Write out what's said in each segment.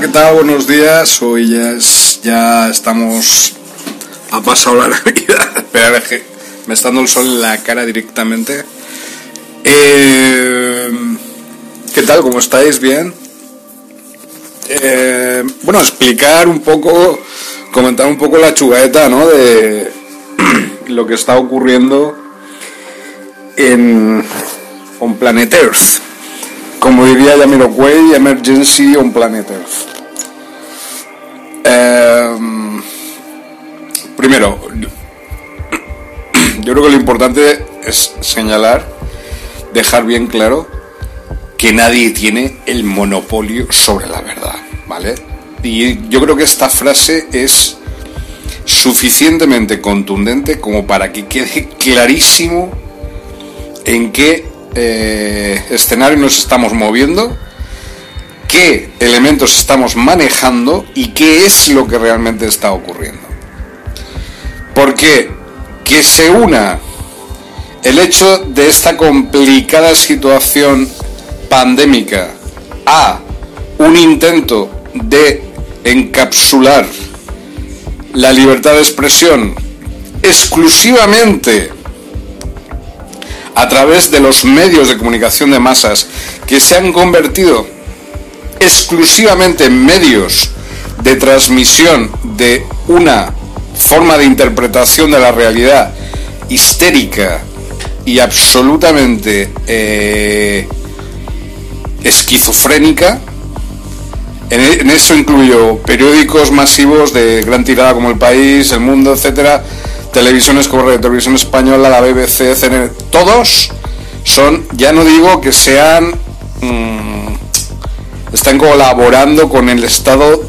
¿Qué tal? Buenos días. Hoy ya, ya estamos. Ha pasado la Navidad. Espera, es que me está dando el sol en la cara directamente. Eh, ¿Qué tal? ¿Cómo estáis? ¿Bien? Eh, bueno, explicar un poco, comentar un poco la chugaeta, ¿no? De lo que está ocurriendo en on Planet Earth. Como diría Jamiroquai, Emergency on Planet Earth. Eh, primero, yo creo que lo importante es señalar, dejar bien claro que nadie tiene el monopolio sobre la verdad, ¿vale? Y yo creo que esta frase es suficientemente contundente como para que quede clarísimo en qué eh, escenario nos estamos moviendo, qué elementos estamos manejando y qué es lo que realmente está ocurriendo. Porque que se una el hecho de esta complicada situación pandémica a un intento de encapsular la libertad de expresión exclusivamente a través de los medios de comunicación de masas que se han convertido exclusivamente en medios de transmisión de una forma de interpretación de la realidad histérica y absolutamente eh, esquizofrénica. En, e- en eso incluyo periódicos masivos de gran tirada como El País, El Mundo, etcétera, televisiones como Radio Televisión Española, la BBC, CNN, todos son, ya no digo que sean, mm, están colaborando con el estado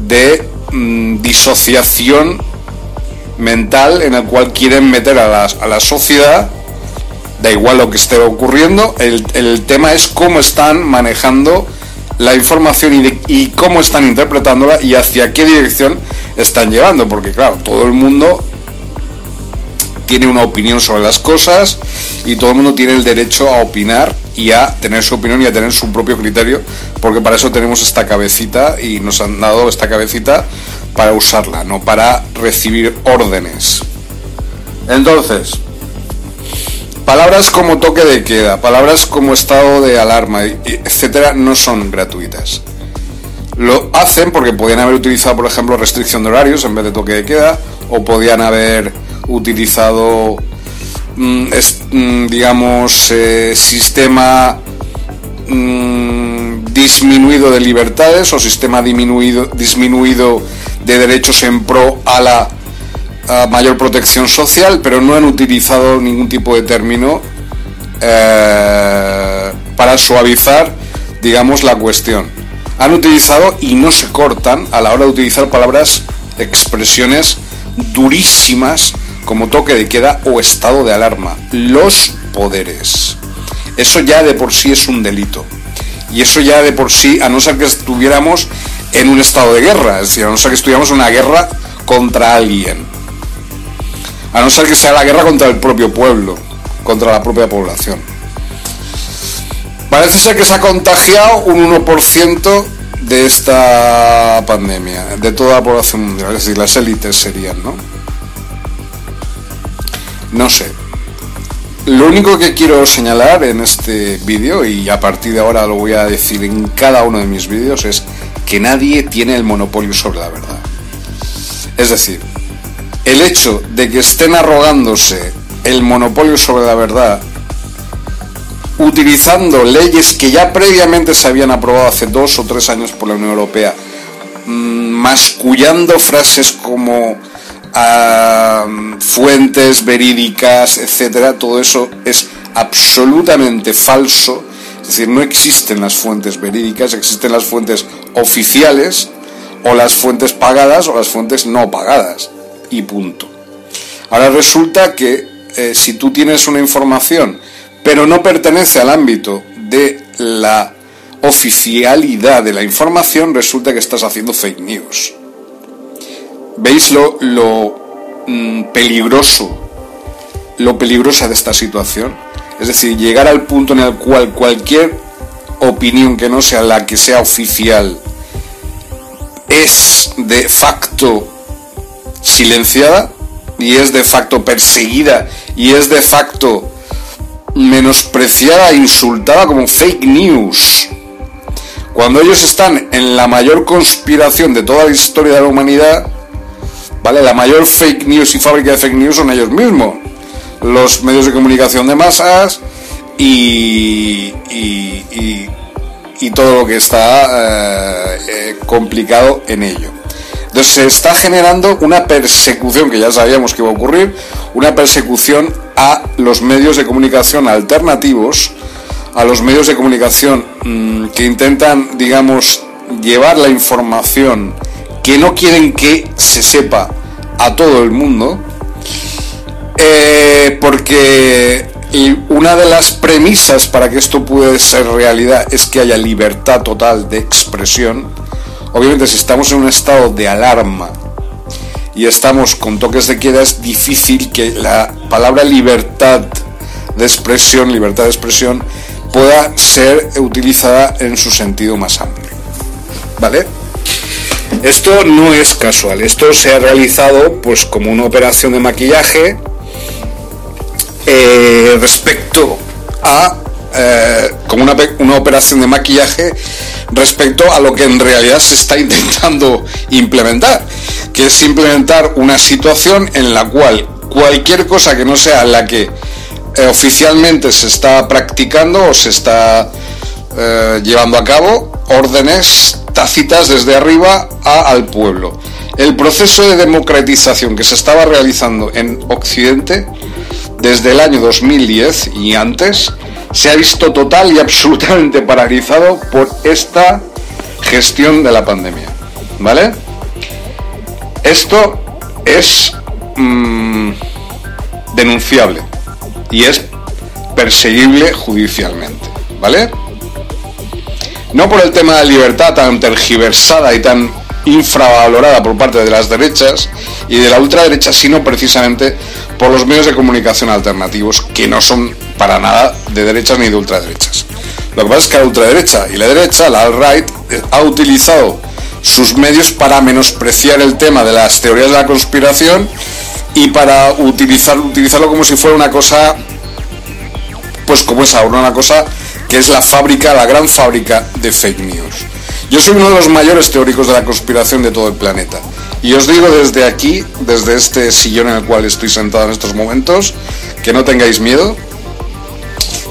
de mm, disociación mental en el cual quieren meter a la, a la sociedad, da igual lo que esté ocurriendo, el, el tema es cómo están manejando la información y, y cómo están interpretándola y hacia qué dirección están llevando, porque claro, todo el mundo tiene una opinión sobre las cosas y todo el mundo tiene el derecho a opinar y a tener su opinión y a tener su propio criterio, porque para eso tenemos esta cabecita y nos han dado esta cabecita para usarla, no para recibir órdenes. Entonces, palabras como toque de queda, palabras como estado de alarma, etcétera, no son gratuitas. Lo hacen porque podían haber utilizado, por ejemplo, restricción de horarios en vez de toque de queda, o podían haber utilizado, mm, mm, digamos, eh, sistema mm, disminuido de libertades o sistema disminuido, disminuido de derechos en pro a la mayor protección social, pero no han utilizado ningún tipo de término eh, para suavizar, digamos, la cuestión. Han utilizado y no se cortan a la hora de utilizar palabras, expresiones durísimas como toque de queda o estado de alarma. Los poderes. eso ya de por sí es un delito. Y eso ya de por sí, a no ser que estuviéramos en un estado de guerra, es decir, a no ser que estuviéramos en una guerra contra alguien. A no ser que sea la guerra contra el propio pueblo, contra la propia población. Parece ser que se ha contagiado un 1% de esta pandemia, de toda la población mundial, es decir, las élites serían, ¿no? No sé. Lo único que quiero señalar en este vídeo, y a partir de ahora lo voy a decir en cada uno de mis vídeos, es que nadie tiene el monopolio sobre la verdad. Es decir, el hecho de que estén arrogándose el monopolio sobre la verdad, utilizando leyes que ya previamente se habían aprobado hace dos o tres años por la Unión Europea, mm, mascullando frases como ah, fuentes verídicas, etcétera, todo eso es absolutamente falso. Es decir, no existen las fuentes verídicas, existen las fuentes oficiales o las fuentes pagadas o las fuentes no pagadas. Y punto. Ahora resulta que eh, si tú tienes una información pero no pertenece al ámbito de la oficialidad de la información, resulta que estás haciendo fake news. ¿Veis lo, lo mm, peligroso, lo peligrosa de esta situación? Es decir, llegar al punto en el cual cualquier opinión que no sea la que sea oficial es de facto silenciada y es de facto perseguida y es de facto menospreciada e insultada como fake news. Cuando ellos están en la mayor conspiración de toda la historia de la humanidad, ¿vale? La mayor fake news y fábrica de fake news son ellos mismos. Los medios de comunicación de masas y, y, todo lo que está eh, eh, complicado en ello. Entonces se está generando una persecución que ya sabíamos que iba a ocurrir, una persecución a los medios de comunicación alternativos, a los medios de comunicación mm, que intentan, digamos, llevar la información que no quieren que se sepa a todo el mundo, eh, porque una de las premisas para que esto pueda ser realidad es que haya libertad total de expresión Obviamente si estamos en un estado de alarma y estamos con toques de queda es difícil que la palabra libertad de expresión, libertad de expresión, pueda ser utilizada en su sentido más amplio. ¿Vale? Esto no es casual, esto se ha realizado pues como una operación de maquillaje eh, respecto a eh, como una, una operación de maquillaje respecto a lo que en realidad se está intentando implementar, que es implementar una situación en la cual cualquier cosa que no sea la que eh, oficialmente se está practicando o se está llevando a cabo, órdenes tácitas desde arriba al pueblo. El proceso de democratización que se estaba realizando en Occidente desde el año 2010 y antes se ha visto total y absolutamente paralizado por esta gestión de la pandemia. ¿Vale? Esto es mm, denunciable y es perseguible judicialmente. ¿Vale? No por el tema de libertad tan tergiversada y tan infravalorada por parte de las derechas y de la ultraderecha, sino precisamente por los medios de comunicación alternativos que no son para nada de derechas ni de ultraderechas. Lo que pasa es que la ultraderecha y la derecha, la alt-right, eh, ha utilizado sus medios para menospreciar el tema de las teorías de la conspiración y para utilizar, utilizarlo como si fuera una cosa, pues como es ahora, una cosa que es la fábrica, la gran fábrica de fake news. Yo soy uno de los mayores teóricos de la conspiración de todo el planeta. Y os digo desde aquí, desde este sillón en el cual estoy sentado en estos momentos, que no tengáis miedo,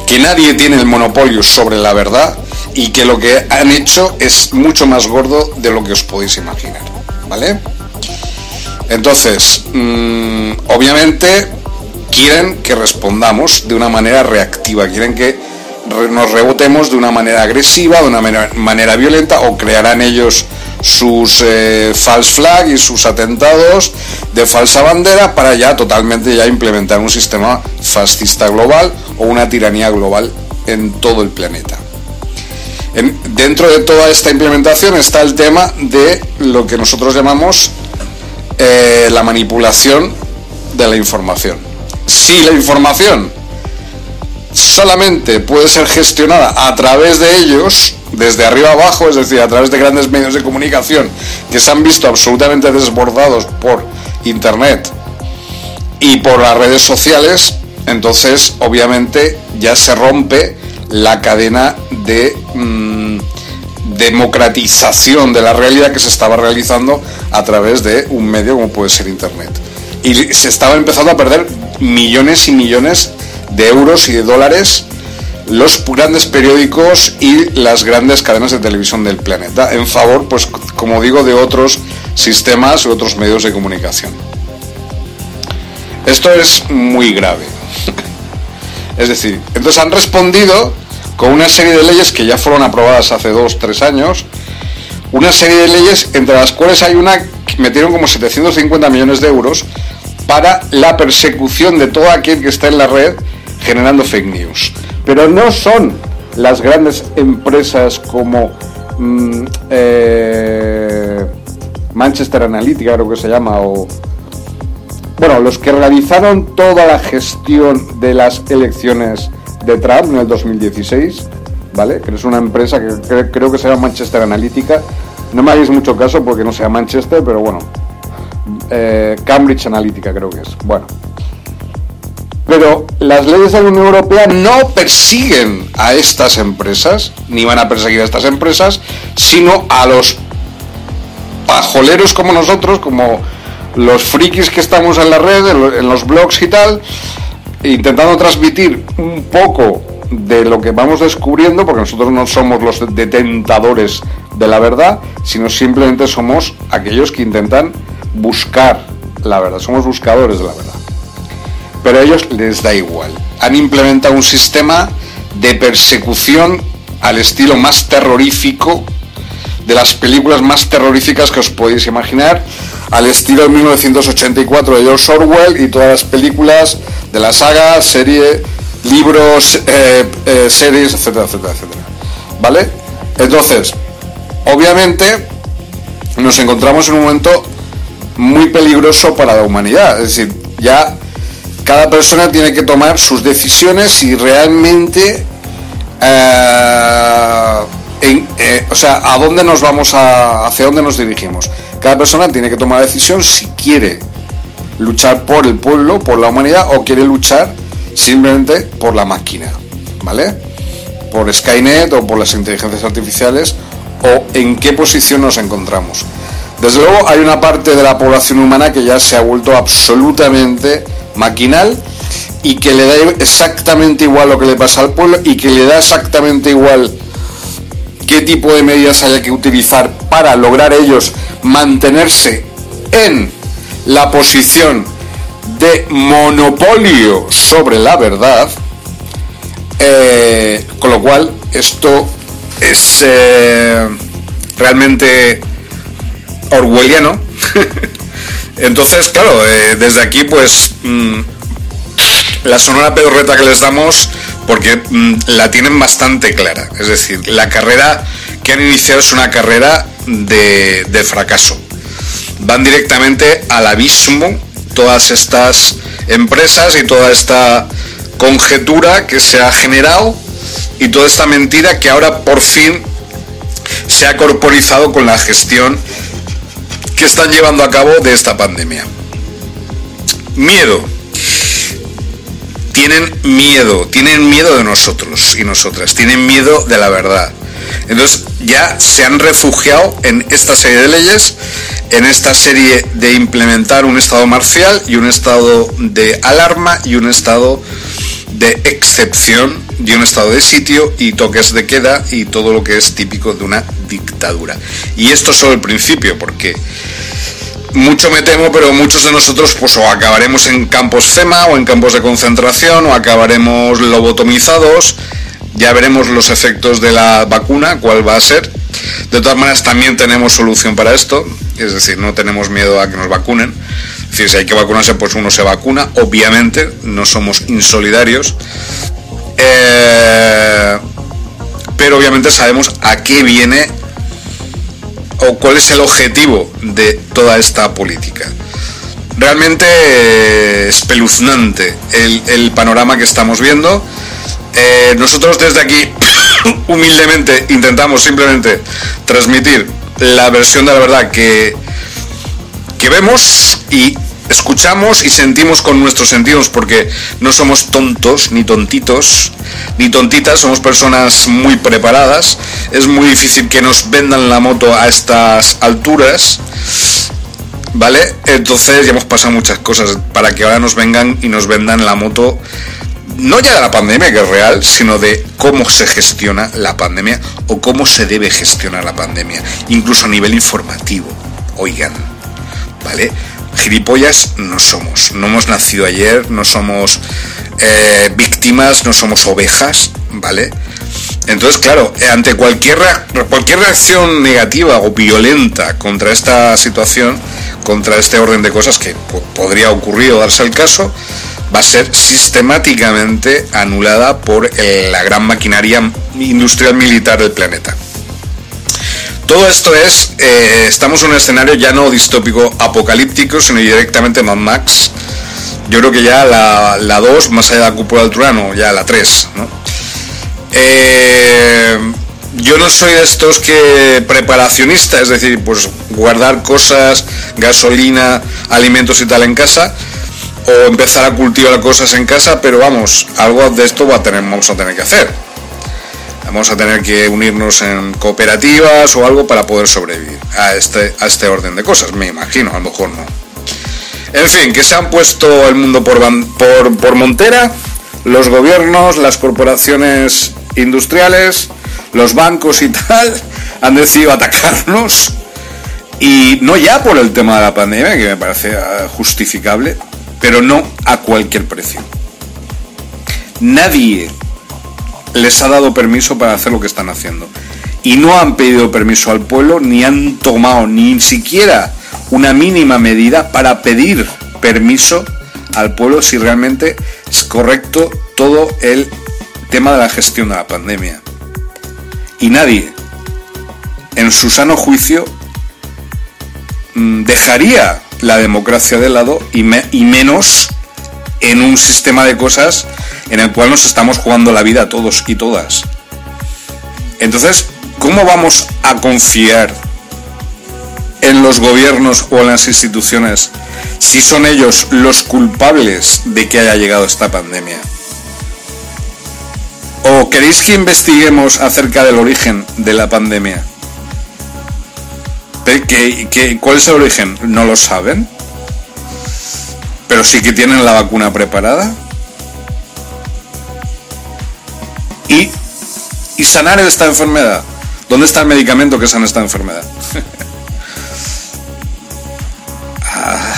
que nadie tiene el monopolio sobre la verdad y que lo que han hecho es mucho más gordo de lo que os podéis imaginar. ¿Vale? Entonces, mm, obviamente quieren que respondamos de una manera reactiva, quieren que nos rebotemos de una manera agresiva, de una manera, violenta, o crearán ellos sus eh, false flag y sus atentados de falsa bandera para ya totalmente ya implementar un sistema fascista global o una tiranía global en todo el planeta. dentro de toda esta implementación está el tema de lo que nosotros llamamos eh, la manipulación de la información. Si la información solamente puede ser gestionada a través de ellos, desde arriba abajo, es decir, a través de grandes medios de comunicación que se han visto absolutamente desbordados por Internet y por las redes sociales, entonces obviamente ya se rompe la cadena de mm, democratización de la realidad que se estaba realizando a través de un medio como puede ser Internet. Y se estaba empezando a perder millones y millones euros y de dólares los grandes periódicos y las grandes cadenas de televisión del planeta en favor, pues como digo, de otros sistemas u otros medios de comunicación. Esto es muy grave. es decir, entonces han respondido con una serie de leyes que ya fueron aprobadas hace dos, tres años, una serie de leyes entre las cuales hay una que metieron como 750 millones de euros para la persecución de todo aquel que está en la red generando fake news. Pero no son las grandes empresas como mm, eh, Manchester Analytica, creo que se llama, o... Bueno, los que realizaron toda la gestión de las elecciones de Trump en el 2016, ¿vale? Que es una empresa que creo que se llama Manchester Analytica. No me hagáis mucho caso porque no sea Manchester, pero bueno. Eh, Cambridge Analytica creo que es. Bueno, pero las leyes de la Unión Europea no persiguen a estas empresas, ni van a perseguir a estas empresas, sino a los pajoleros como nosotros, como los frikis que estamos en la red, en los blogs y tal, intentando transmitir un poco de lo que vamos descubriendo, porque nosotros no somos los detentadores de la verdad, sino simplemente somos aquellos que intentan buscar la verdad, somos buscadores de la verdad pero a ellos les da igual. Han implementado un sistema de persecución al estilo más terrorífico de las películas más terroríficas que os podéis imaginar, al estilo de 1984 de George Orwell y todas las películas de la saga, serie, libros, eh, eh, series, etcétera, etcétera, etcétera. ¿Vale? Entonces, obviamente, nos encontramos en un momento muy peligroso para la humanidad. Es decir, ya cada persona tiene que tomar sus decisiones y realmente, eh, eh, o sea, a dónde nos vamos a, hacia dónde nos dirigimos. Cada persona tiene que tomar la decisión si quiere luchar por el pueblo, por la humanidad o quiere luchar simplemente por la máquina, ¿vale? Por Skynet o por las inteligencias artificiales o en qué posición nos encontramos. Desde luego hay una parte de la población humana que ya se ha vuelto absolutamente maquinal y que le da exactamente igual lo que le pasa al pueblo y que le da exactamente igual qué tipo de medidas haya que utilizar para lograr ellos mantenerse en la posición de monopolio sobre la verdad, eh, con lo cual esto es eh, realmente orwelliano Entonces, claro, eh, desde aquí, pues, mm, la sonora pedorreta que les damos, porque mm, la tienen bastante clara. Es decir, la carrera que han iniciado es una carrera de, de fracaso. Van directamente al abismo todas estas empresas y toda esta conjetura que se ha generado y toda esta mentira que ahora por fin se ha corporizado con la gestión que están llevando a cabo de esta pandemia. Miedo. Tienen miedo, tienen miedo de nosotros y nosotras, tienen miedo de la verdad. Entonces ya se han refugiado en esta serie de leyes, en esta serie de implementar un estado marcial y un estado de alarma y un estado de excepción y un estado de sitio y toques de queda y todo lo que es típico de una dictadura. Y esto es solo el principio, porque mucho me temo, pero muchos de nosotros pues o acabaremos en campos FEMA o en campos de concentración o acabaremos lobotomizados. Ya veremos los efectos de la vacuna, cuál va a ser. De todas maneras, también tenemos solución para esto, es decir, no tenemos miedo a que nos vacunen. Es decir, si hay que vacunarse, pues uno se vacuna. Obviamente, no somos insolidarios. Eh, pero obviamente sabemos a qué viene o cuál es el objetivo de toda esta política. Realmente espeluznante el, panorama que estamos viendo. Eh, nosotros desde aquí humildemente intentamos simplemente transmitir la versión de la verdad que, que vemos y escuchamos y sentimos con nuestros sentidos porque no somos tontos ni tontitos ni tontitas, somos personas muy preparadas. Es muy difícil que nos vendan la moto a estas alturas. ¿Vale? Entonces ya hemos pasado muchas cosas para que ahora nos vengan y nos vendan la moto no ya de la pandemia, que es real, sino de cómo se gestiona la pandemia o cómo se debe gestionar la pandemia, incluso a nivel informativo. Oigan, ¿vale? Gilipollas no somos, no hemos nacido ayer, no somos eh, víctimas, no somos ovejas, ¿vale? Entonces, claro, ante cualquier, cualquier reacción negativa o violenta contra esta situación, contra este orden de cosas que podría ocurrir o darse el caso, va a ser sistemáticamente anulada por eh, la gran maquinaria industrial militar del planeta. Todo esto es, eh, estamos en un escenario ya no distópico apocalíptico, sino directamente Mad Max. Yo creo que ya la, 2, más allá de la cúpula del Turano, ya la 3. Eh, yo no soy de estos que preparacionista, es decir, pues guardar cosas, gasolina, alimentos y tal en casa, o empezar a cultivar cosas en casa, pero vamos, algo de esto va a tener, vamos a tener que hacer. Vamos a tener que unirnos en cooperativas o algo para poder sobrevivir a este, a este orden de cosas, me imagino, a lo mejor no. En fin, que se han puesto el mundo por, por, por montera, los gobiernos, las corporaciones industriales, los bancos y tal, han decidido atacarnos. Y no ya por el tema de la pandemia, que me parece ah, justificable, pero no a cualquier precio. Nadie les ha dado permiso para hacer lo que están haciendo. Y no han pedido permiso al pueblo, ni han tomado ni siquiera una mínima medida para pedir permiso al pueblo si realmente es correcto todo el tema de la gestión de la pandemia. Y nadie, en su sano juicio, mm, dejaría la democracia de lado y, y menos en un sistema de cosas en el cual nos estamos jugando la vida todos y todas. Entonces, ¿cómo vamos a confiar en los gobiernos o en las instituciones si son ellos los culpables de que haya llegado esta pandemia? ¿O queréis que investiguemos acerca del origen de la pandemia? cuál es el origen? ¿No lo saben? Pero sí que tienen la vacuna preparada. ¿Y, sanar esta enfermedad? ¿Dónde está el medicamento que sana esta enfermedad? Ah,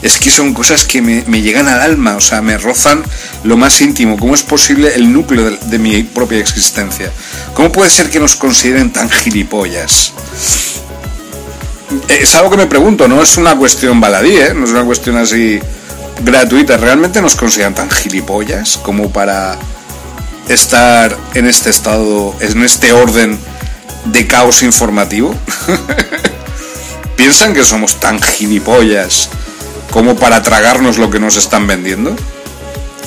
es que son cosas que me, llegan al alma, o sea, me rozan lo más íntimo. ¿Cómo es posible el núcleo de mi propia existencia? ¿Cómo puede ser que nos consideren tan gilipollas? es algo que me pregunto, no es una cuestión baladí, ¿eh? no es una cuestión así gratuita. ¿Realmente nos consideran tan gilipollas como para estar en este estado, en este orden de caos informativo? ¿Piensan que somos tan gilipollas como para tragarnos lo que nos están vendiendo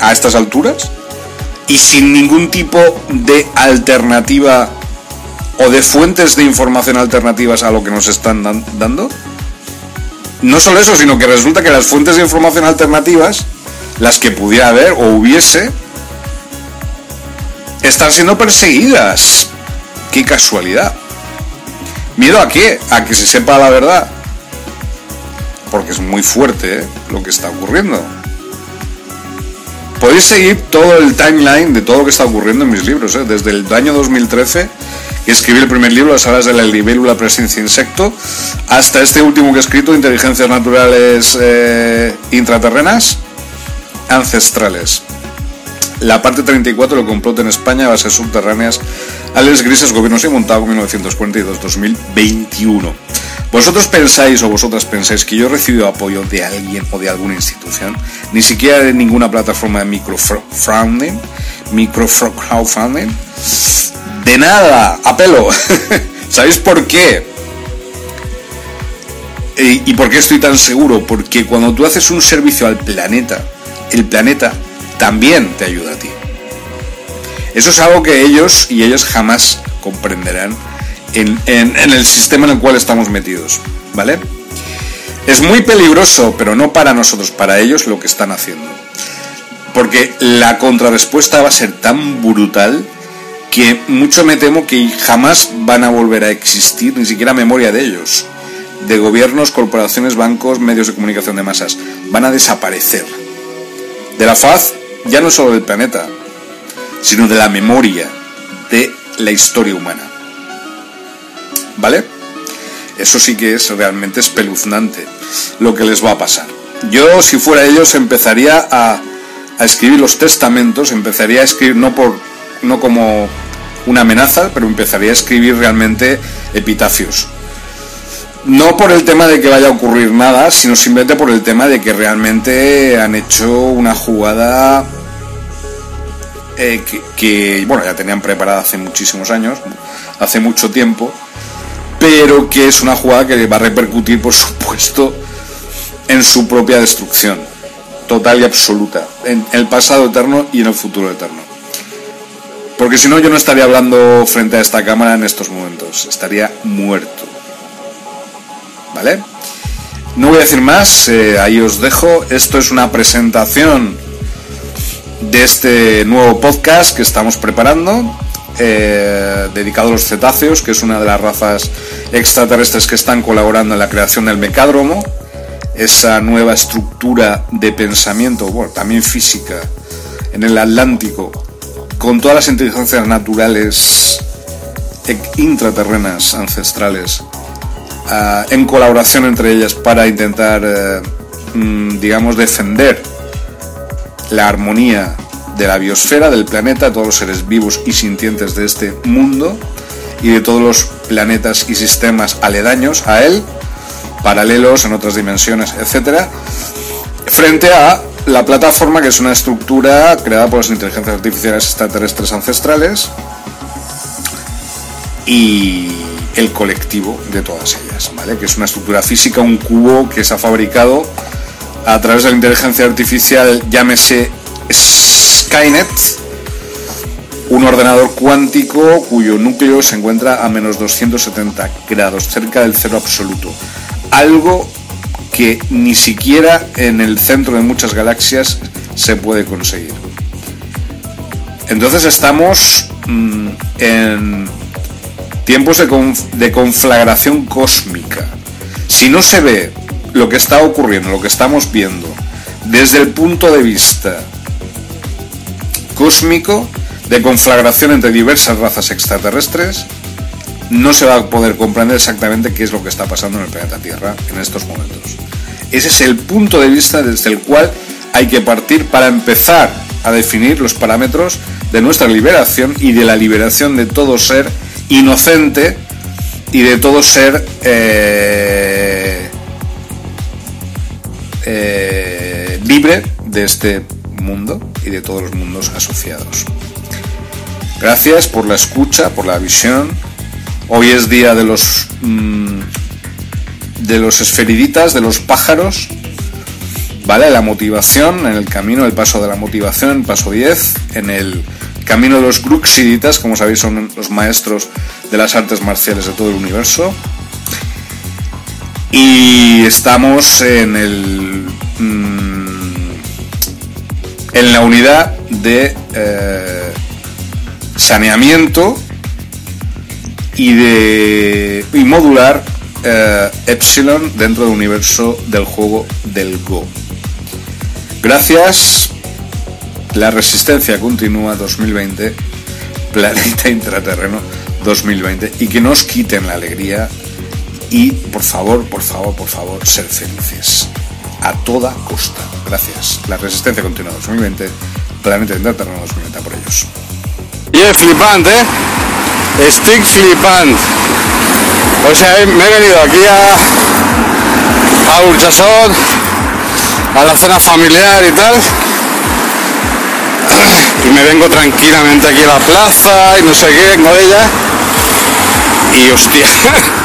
a estas alturas? Y sin ningún tipo de alternativa o de fuentes de información alternativas a lo que nos están dando. No solo eso, sino que resulta que las fuentes de información alternativas, las que pudiera haber o hubiese, están siendo perseguidas. Qué casualidad. ¿Miedo a qué? A que se sepa la verdad. Porque es muy fuerte ¿eh? lo que está ocurriendo. Podéis seguir todo el timeline de todo lo que está ocurriendo en mis libros, ¿eh? desde el año 2013 que escribí el primer libro, Las alas de la libélula presencia insecto, hasta este último que he escrito, Inteligencias Naturales eh, Intraterrenas Ancestrales. La parte 34 lo complot en España, bases subterráneas, Alex Grises, Gobiernos y Montago, 1942-2021. ¿Vosotros pensáis o vosotras pensáis que yo he recibido apoyo de alguien o de alguna institución? Ni siquiera de ninguna plataforma de microfunding micro crowdfunding. De nada, a pelo. ¿Sabéis por qué? ¿Y por qué estoy tan seguro? Porque cuando tú haces un servicio al planeta, el planeta también te ayuda a ti. Eso es algo que ellos y ellas jamás comprenderán en, el sistema en el cual estamos metidos, ¿vale? Es muy peligroso, pero no para nosotros, para ellos lo que están haciendo. Porque la contrarrespuesta va a ser tan brutal que mucho me temo que jamás van a volver a existir ni siquiera memoria de ellos, de gobiernos, corporaciones, bancos, medios de comunicación de masas. Van a desaparecer. De la faz, ya no solo del planeta, sino de la memoria de la historia humana. ¿Vale? Eso sí que es realmente espeluznante lo que les va a pasar. Yo, si fuera ellos, empezaría a, escribir los testamentos, empezaría a escribir no, por, no como una amenaza, pero empezaría a escribir realmente epitafios. No por el tema de que vaya a ocurrir nada, sino simplemente por el tema de que realmente han hecho una jugada eh, que, bueno, ya tenían preparada hace muchísimos años, hace mucho tiempo, pero que es una jugada que va a repercutir, por supuesto, en su propia destrucción, total y absoluta, en el pasado eterno y en el futuro eterno. Porque si no, yo no estaría hablando frente a esta cámara en estos momentos, estaría muerto. ¿Vale? No voy a decir más, eh, ahí os dejo. Esto es una presentación de este nuevo podcast que estamos preparando, eh, dedicado a los cetáceos, que es una de las razas extraterrestres que están colaborando en la creación del mecádromo, esa nueva estructura de pensamiento, bueno, también física, en el Atlántico, con todas las inteligencias naturales e intraterrenas ancestrales, ah, en colaboración entre ellas para intentar, eh, mm, digamos, defender la armonía de la biosfera, del planeta, todos los seres vivos y sintientes de este mundo y de todos los planetas y sistemas aledaños a él, paralelos en otras dimensiones, etcétera, frente a la plataforma que es una estructura creada por las inteligencias artificiales extraterrestres ancestrales y el colectivo de todas ellas, ¿vale? Que es una estructura física, un cubo que se ha fabricado a través de la inteligencia artificial, llámese Skynet, un ordenador cuántico cuyo núcleo se encuentra a menos 270 grados, cerca del cero absoluto. Algo que ni siquiera en el centro de muchas galaxias se puede conseguir. Entonces estamos mm, en tiempos de conflagración cósmica. Si no se ve lo que está ocurriendo, lo que estamos viendo, desde el punto de vista cósmico de conflagración entre diversas razas extraterrestres, no se va a poder comprender exactamente qué es lo que está pasando en el planeta Tierra en estos momentos. Ese es el punto de vista desde el cual hay que partir para empezar a definir los parámetros de nuestra liberación y de la liberación de todo ser inocente y de todo ser eh, eh, libre de este mundo y de todos los mundos asociados. Gracias por la escucha, por la visión. Hoy es día de los mm, de los esferiditas, de los pájaros. ¿Vale? La motivación en el camino, el paso de la motivación, paso 10, en el camino de los gruxiditas, como sabéis son los maestros de las artes marciales de todo el universo. Y estamos en el mm, en la unidad de eh, saneamiento y de y modular eh, Epsilon dentro del universo del juego del Go. Gracias. La resistencia continúa 2020, planeta intraterreno 2020 y que nos quiten la alegría y por favor, por favor, por favor, ser felices a toda costa. Gracias. La resistencia continúa 2020, planeta intraterreno 2020 por ellos. Y es flipante, ¿eh? Estoy flipante. O sea, me he venido aquí a, a Urchasot, a la cena familiar y tal. Y me vengo tranquilamente aquí a la plaza y no sé qué, vengo de ella. Y hostia,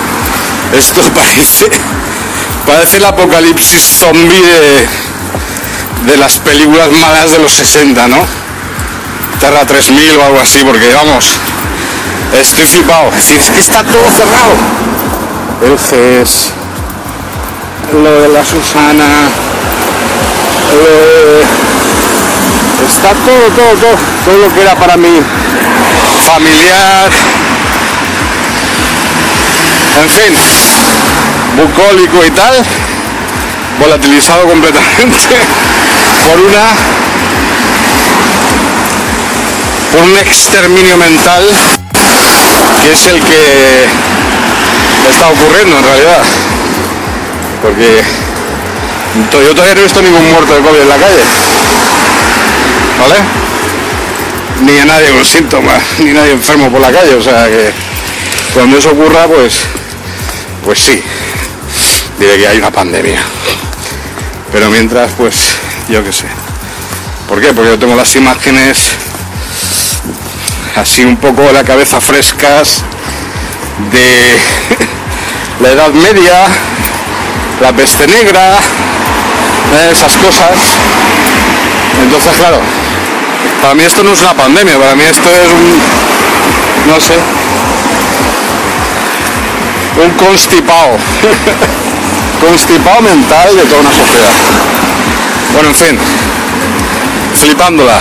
esto parece, parece el apocalipsis zombie de, de las películas malas de los 60, ¿no? Terra 3000 o algo así, porque vamos, estoy flipado. Es decir, es que está todo cerrado. El CES, lo de la Susana, lo de... Está todo, todo, todo, todo lo que era para mí familiar. En fin, bucólico y tal, volatilizado completamente por una por un exterminio mental que es el que está ocurriendo en realidad. Porque yo todavía no he visto ningún muerto de COVID en la calle. ¿Vale? Ni a nadie con síntomas, ni nadie enfermo por la calle. O sea que cuando eso ocurra, pues, pues sí, diré que hay una pandemia. Pero mientras, pues, yo qué sé. ¿Por qué? Porque yo tengo las imágenes así un poco la cabeza frescas de la Edad Media, la peste negra, esas cosas. Entonces, claro, para mí esto no es una pandemia, para mí esto es un, no sé, un constipado, constipado mental de toda una sociedad. Bueno, en fin, flipándola.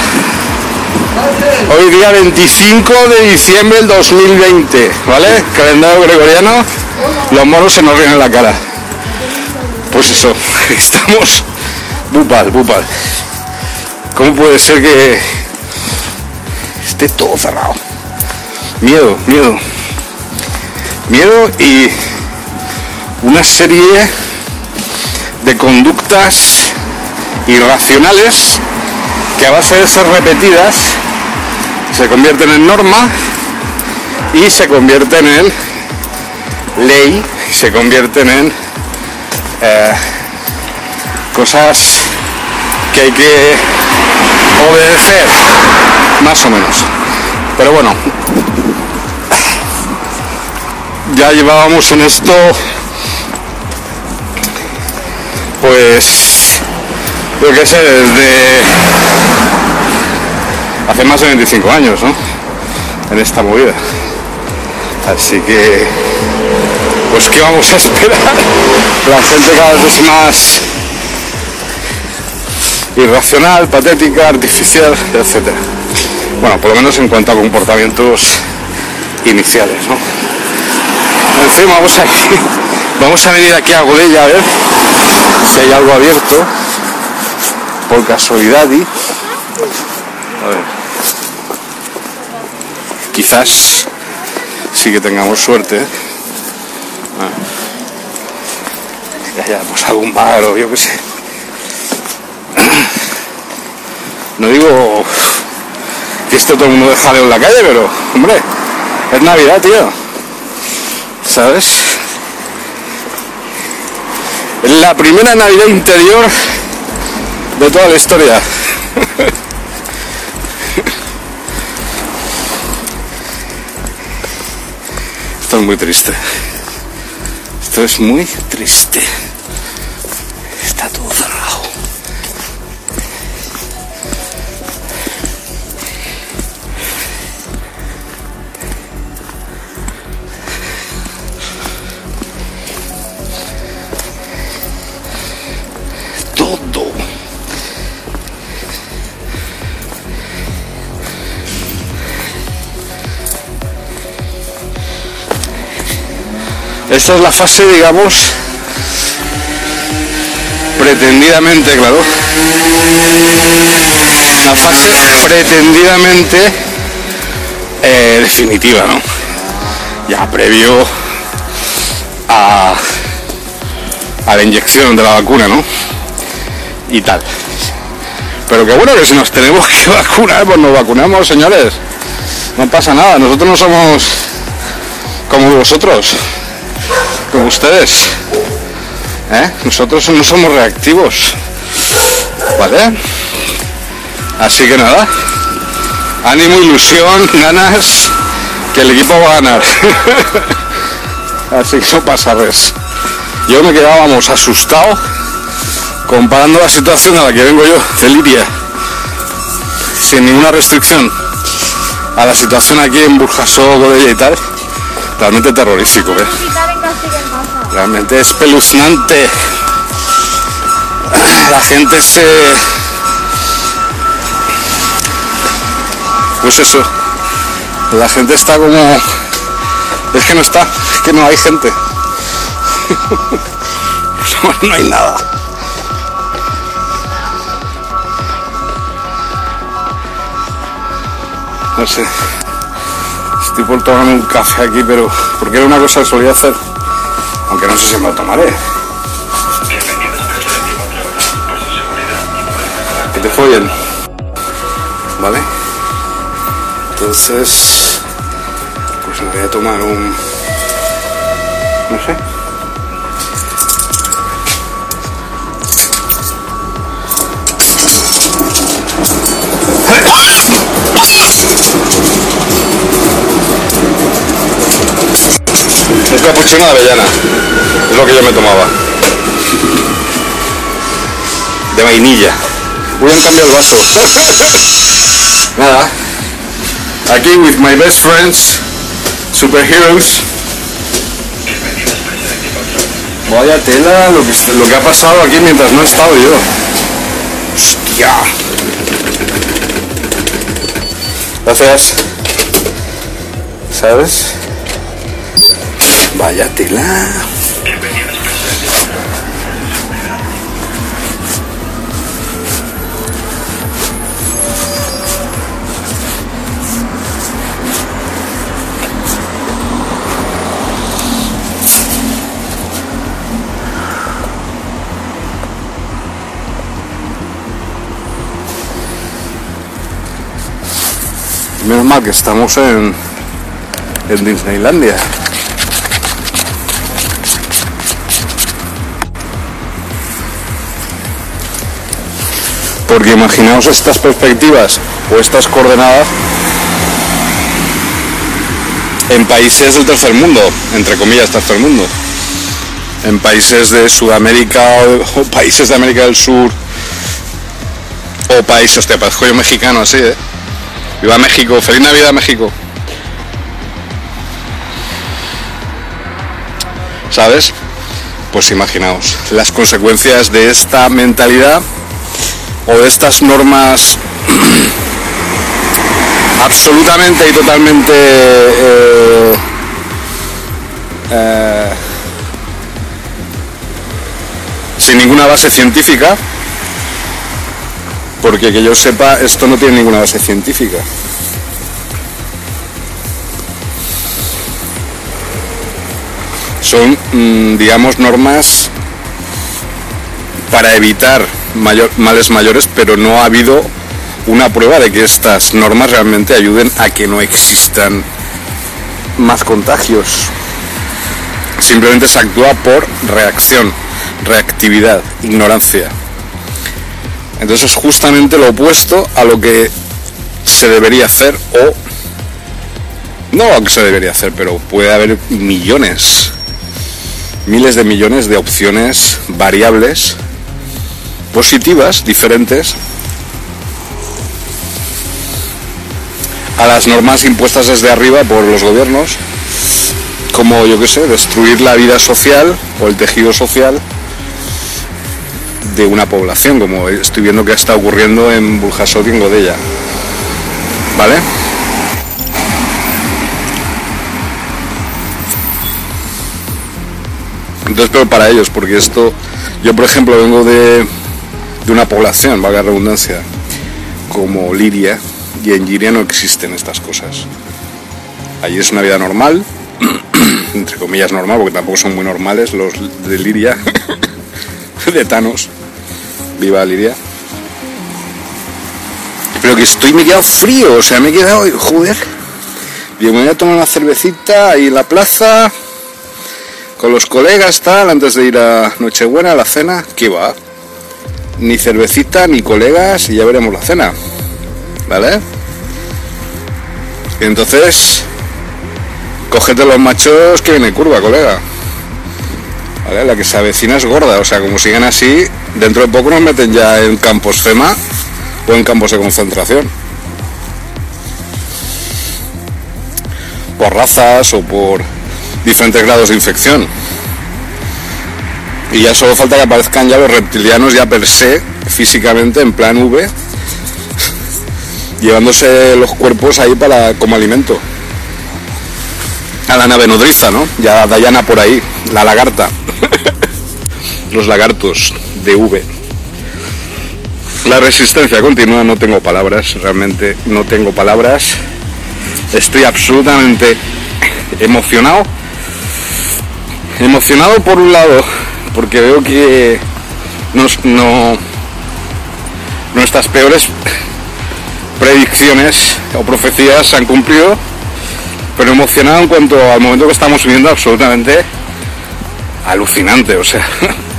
Hoy día 25 de diciembre del 2020, ¿vale? Calendario gregoriano, los moros se nos ríen en la cara. Pues eso, estamos bupal, bupal. ¿Cómo puede ser que esté todo cerrado? Miedo, miedo. Miedo y una serie de conductas irracionales que a base de ser repetidas se convierten en norma y se convierten en ley, se convierten en eh, cosas que hay que obedecer, más o menos. Pero bueno, ya llevábamos en esto, pues, yo qué sé, desde hace más de 25 años, ¿no? En esta movida. Así que, pues, ¿qué vamos a esperar? La gente cada vez es más irracional, patética, artificial, etc. Bueno, por lo menos en cuanto a comportamientos iniciales, ¿no? En fin, vamos a, vamos a venir aquí a Godella a ver si hay algo abierto por casualidad y a ver quizás sí que tengamos suerte ¿eh? ah. que haya pues algún bar o yo qué sé no digo que esté todo el mundo de jaleo en la calle pero hombre es navidad tío ¿sabes? La primera navidad interior de toda la historia Esto es muy triste. Esto es muy triste. Esta es la fase, digamos, pretendidamente, claro, la fase pretendidamente eh, definitiva, ¿no? Ya previo a, la inyección de la vacuna, ¿no? Y tal. Pero que bueno que si nos tenemos que vacunar, pues nos vacunamos, señores. No pasa nada, nosotros no somos como vosotros ustedes. ¿eh? Nosotros no somos reactivos. ¿Vale? Así que nada. ánimo, ilusión, ganas, que el equipo va a ganar. Así que no pasa res. Yo me quedábamos asustado comparando la situación a la que vengo yo, de Liria, sin ninguna restricción, a la situación aquí en Burjasó, Godella y tal, realmente terrorífico, ¿eh? Realmente es peluznante. La gente se... Pues eso. La gente está como... Es que no está, es que no hay gente. no, hay nada. No sé. Estoy por tomarme un café aquí, pero porque era una cosa que solía hacer. Aunque no sé si me lo tomaré. Que te follen. ¿Vale? Entonces, pues me voy a tomar un... No sé. Un capuchino de avellana. Es lo que yo me tomaba. De vainilla. Voy a cambiar el vaso. Nada. Aquí with my best friends, superheroes. Vaya tela lo que, lo que ha pasado aquí mientras no he estado yo. Hostia. Gracias. ¿Sabes? Vaya tela. Menos mal que estamos en, en Disneylandia. Porque imaginaos estas perspectivas o estas coordenadas en países del tercer mundo, entre comillas tercer mundo, en países de Sudamérica o, países de América del Sur o países, hostia, parezco yo mexicano así, ¿eh? Viva México, feliz Navidad México. ¿Sabes? Pues imaginaos las consecuencias de esta mentalidad o de estas normas absolutamente y totalmente eh, eh, sin ninguna base científica porque que yo sepa esto no tiene ninguna base científica. Son mm, digamos normas para evitar males mayores, pero no ha habido una prueba de que estas normas realmente ayuden a que no existan más contagios. Simplemente se actúa por reacción, reactividad, ignorancia. Entonces es justamente lo opuesto a lo que se debería hacer o no lo que se debería hacer, pero puede haber millones, miles de millones de opciones variables positivas, diferentes, a las normas impuestas desde arriba por los gobiernos, como yo que sé, destruir la vida social o el tejido social de una población, como estoy viendo que está ocurriendo en Burjasot y en Godella. ¿Vale? Entonces, pero para ellos, porque esto, yo por ejemplo vengo de, de una población, valga la redundancia, como Liria, y en Liria no existen estas cosas. Allí es una vida normal, entre comillas normal, porque tampoco son muy normales los de Liria, de Thanos, viva Liria. Pero que estoy, me he quedado frío, o sea, me he quedado, joder. Digo, me voy a tomar una cervecita ahí en la plaza, con los colegas, tal, antes de ir a Nochebuena, a la cena, ¿qué va? Ni cervecita, ni colegas, y ya veremos la cena. ¿Vale? Entonces, cógete los machos que viene curva, colega. ¿Vale? La que se avecina es gorda, o sea, como siguen así, dentro de poco nos meten ya en campos FEMA o en campos de concentración. Por razas o por diferentes grados de infección. Y ya solo falta que aparezcan ya los reptilianos ya per se, físicamente, en plan V, llevándose los cuerpos ahí para como alimento. A la nave nodriza, ¿no? Ya Dayana por ahí, la lagarta. los lagartos de V. La resistencia continúa, no tengo palabras, realmente no tengo palabras. Estoy absolutamente emocionado. Emocionado por un lado, porque veo que no, nuestras peores predicciones o profecías se han cumplido, pero emocionado en cuanto al momento que estamos viviendo absolutamente alucinante, o sea,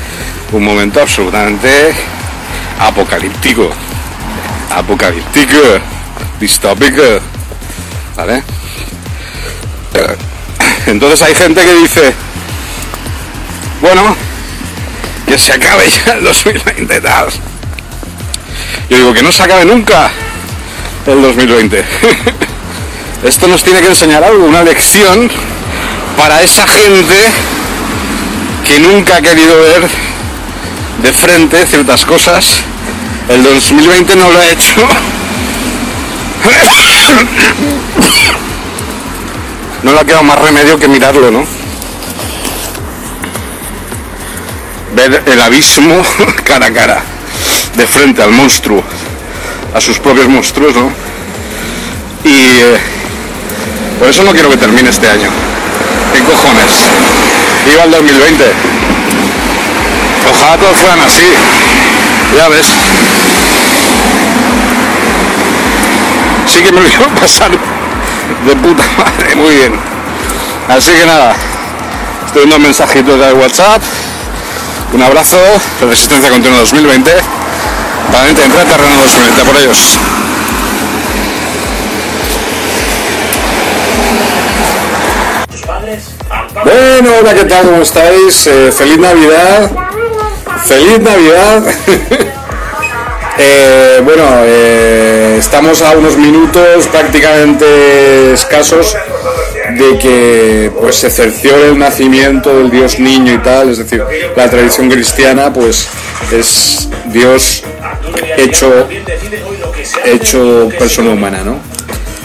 un momento absolutamente apocalíptico, apocalíptico, distópico, ¿vale? Entonces hay gente que dice, bueno, que se acabe ya el 2020 tal. Yo digo que no se acabe nunca el 2020. Esto nos tiene que enseñar algo, una lección para esa gente que nunca ha querido ver de frente ciertas cosas. El 2020 no lo ha hecho. No le ha quedado más remedio que mirarlo, ¿no? El abismo cara a cara, de frente al monstruo, a sus propios monstruos, ¿no? Y eh, por eso no quiero que termine este año. ¿Qué cojones? Iba el 2020. Ojalá todos fueran así. Ya ves. Sí que me lo a pasar de puta madre, muy bien. Así que nada, estoy viendo mensajitos de WhatsApp. Un abrazo, Resistencia Continua 2020. Para entrar terreno 2020 por ellos. Bueno, hola, ¿qué tal? ¿Cómo estáis? Eh, feliz Navidad. Feliz Navidad. Eh, bueno, eh, estamos a unos minutos prácticamente escasos de que pues se cerciore el nacimiento del Dios niño y tal, es decir, la tradición cristiana pues es Dios hecho hecho persona humana, ¿no?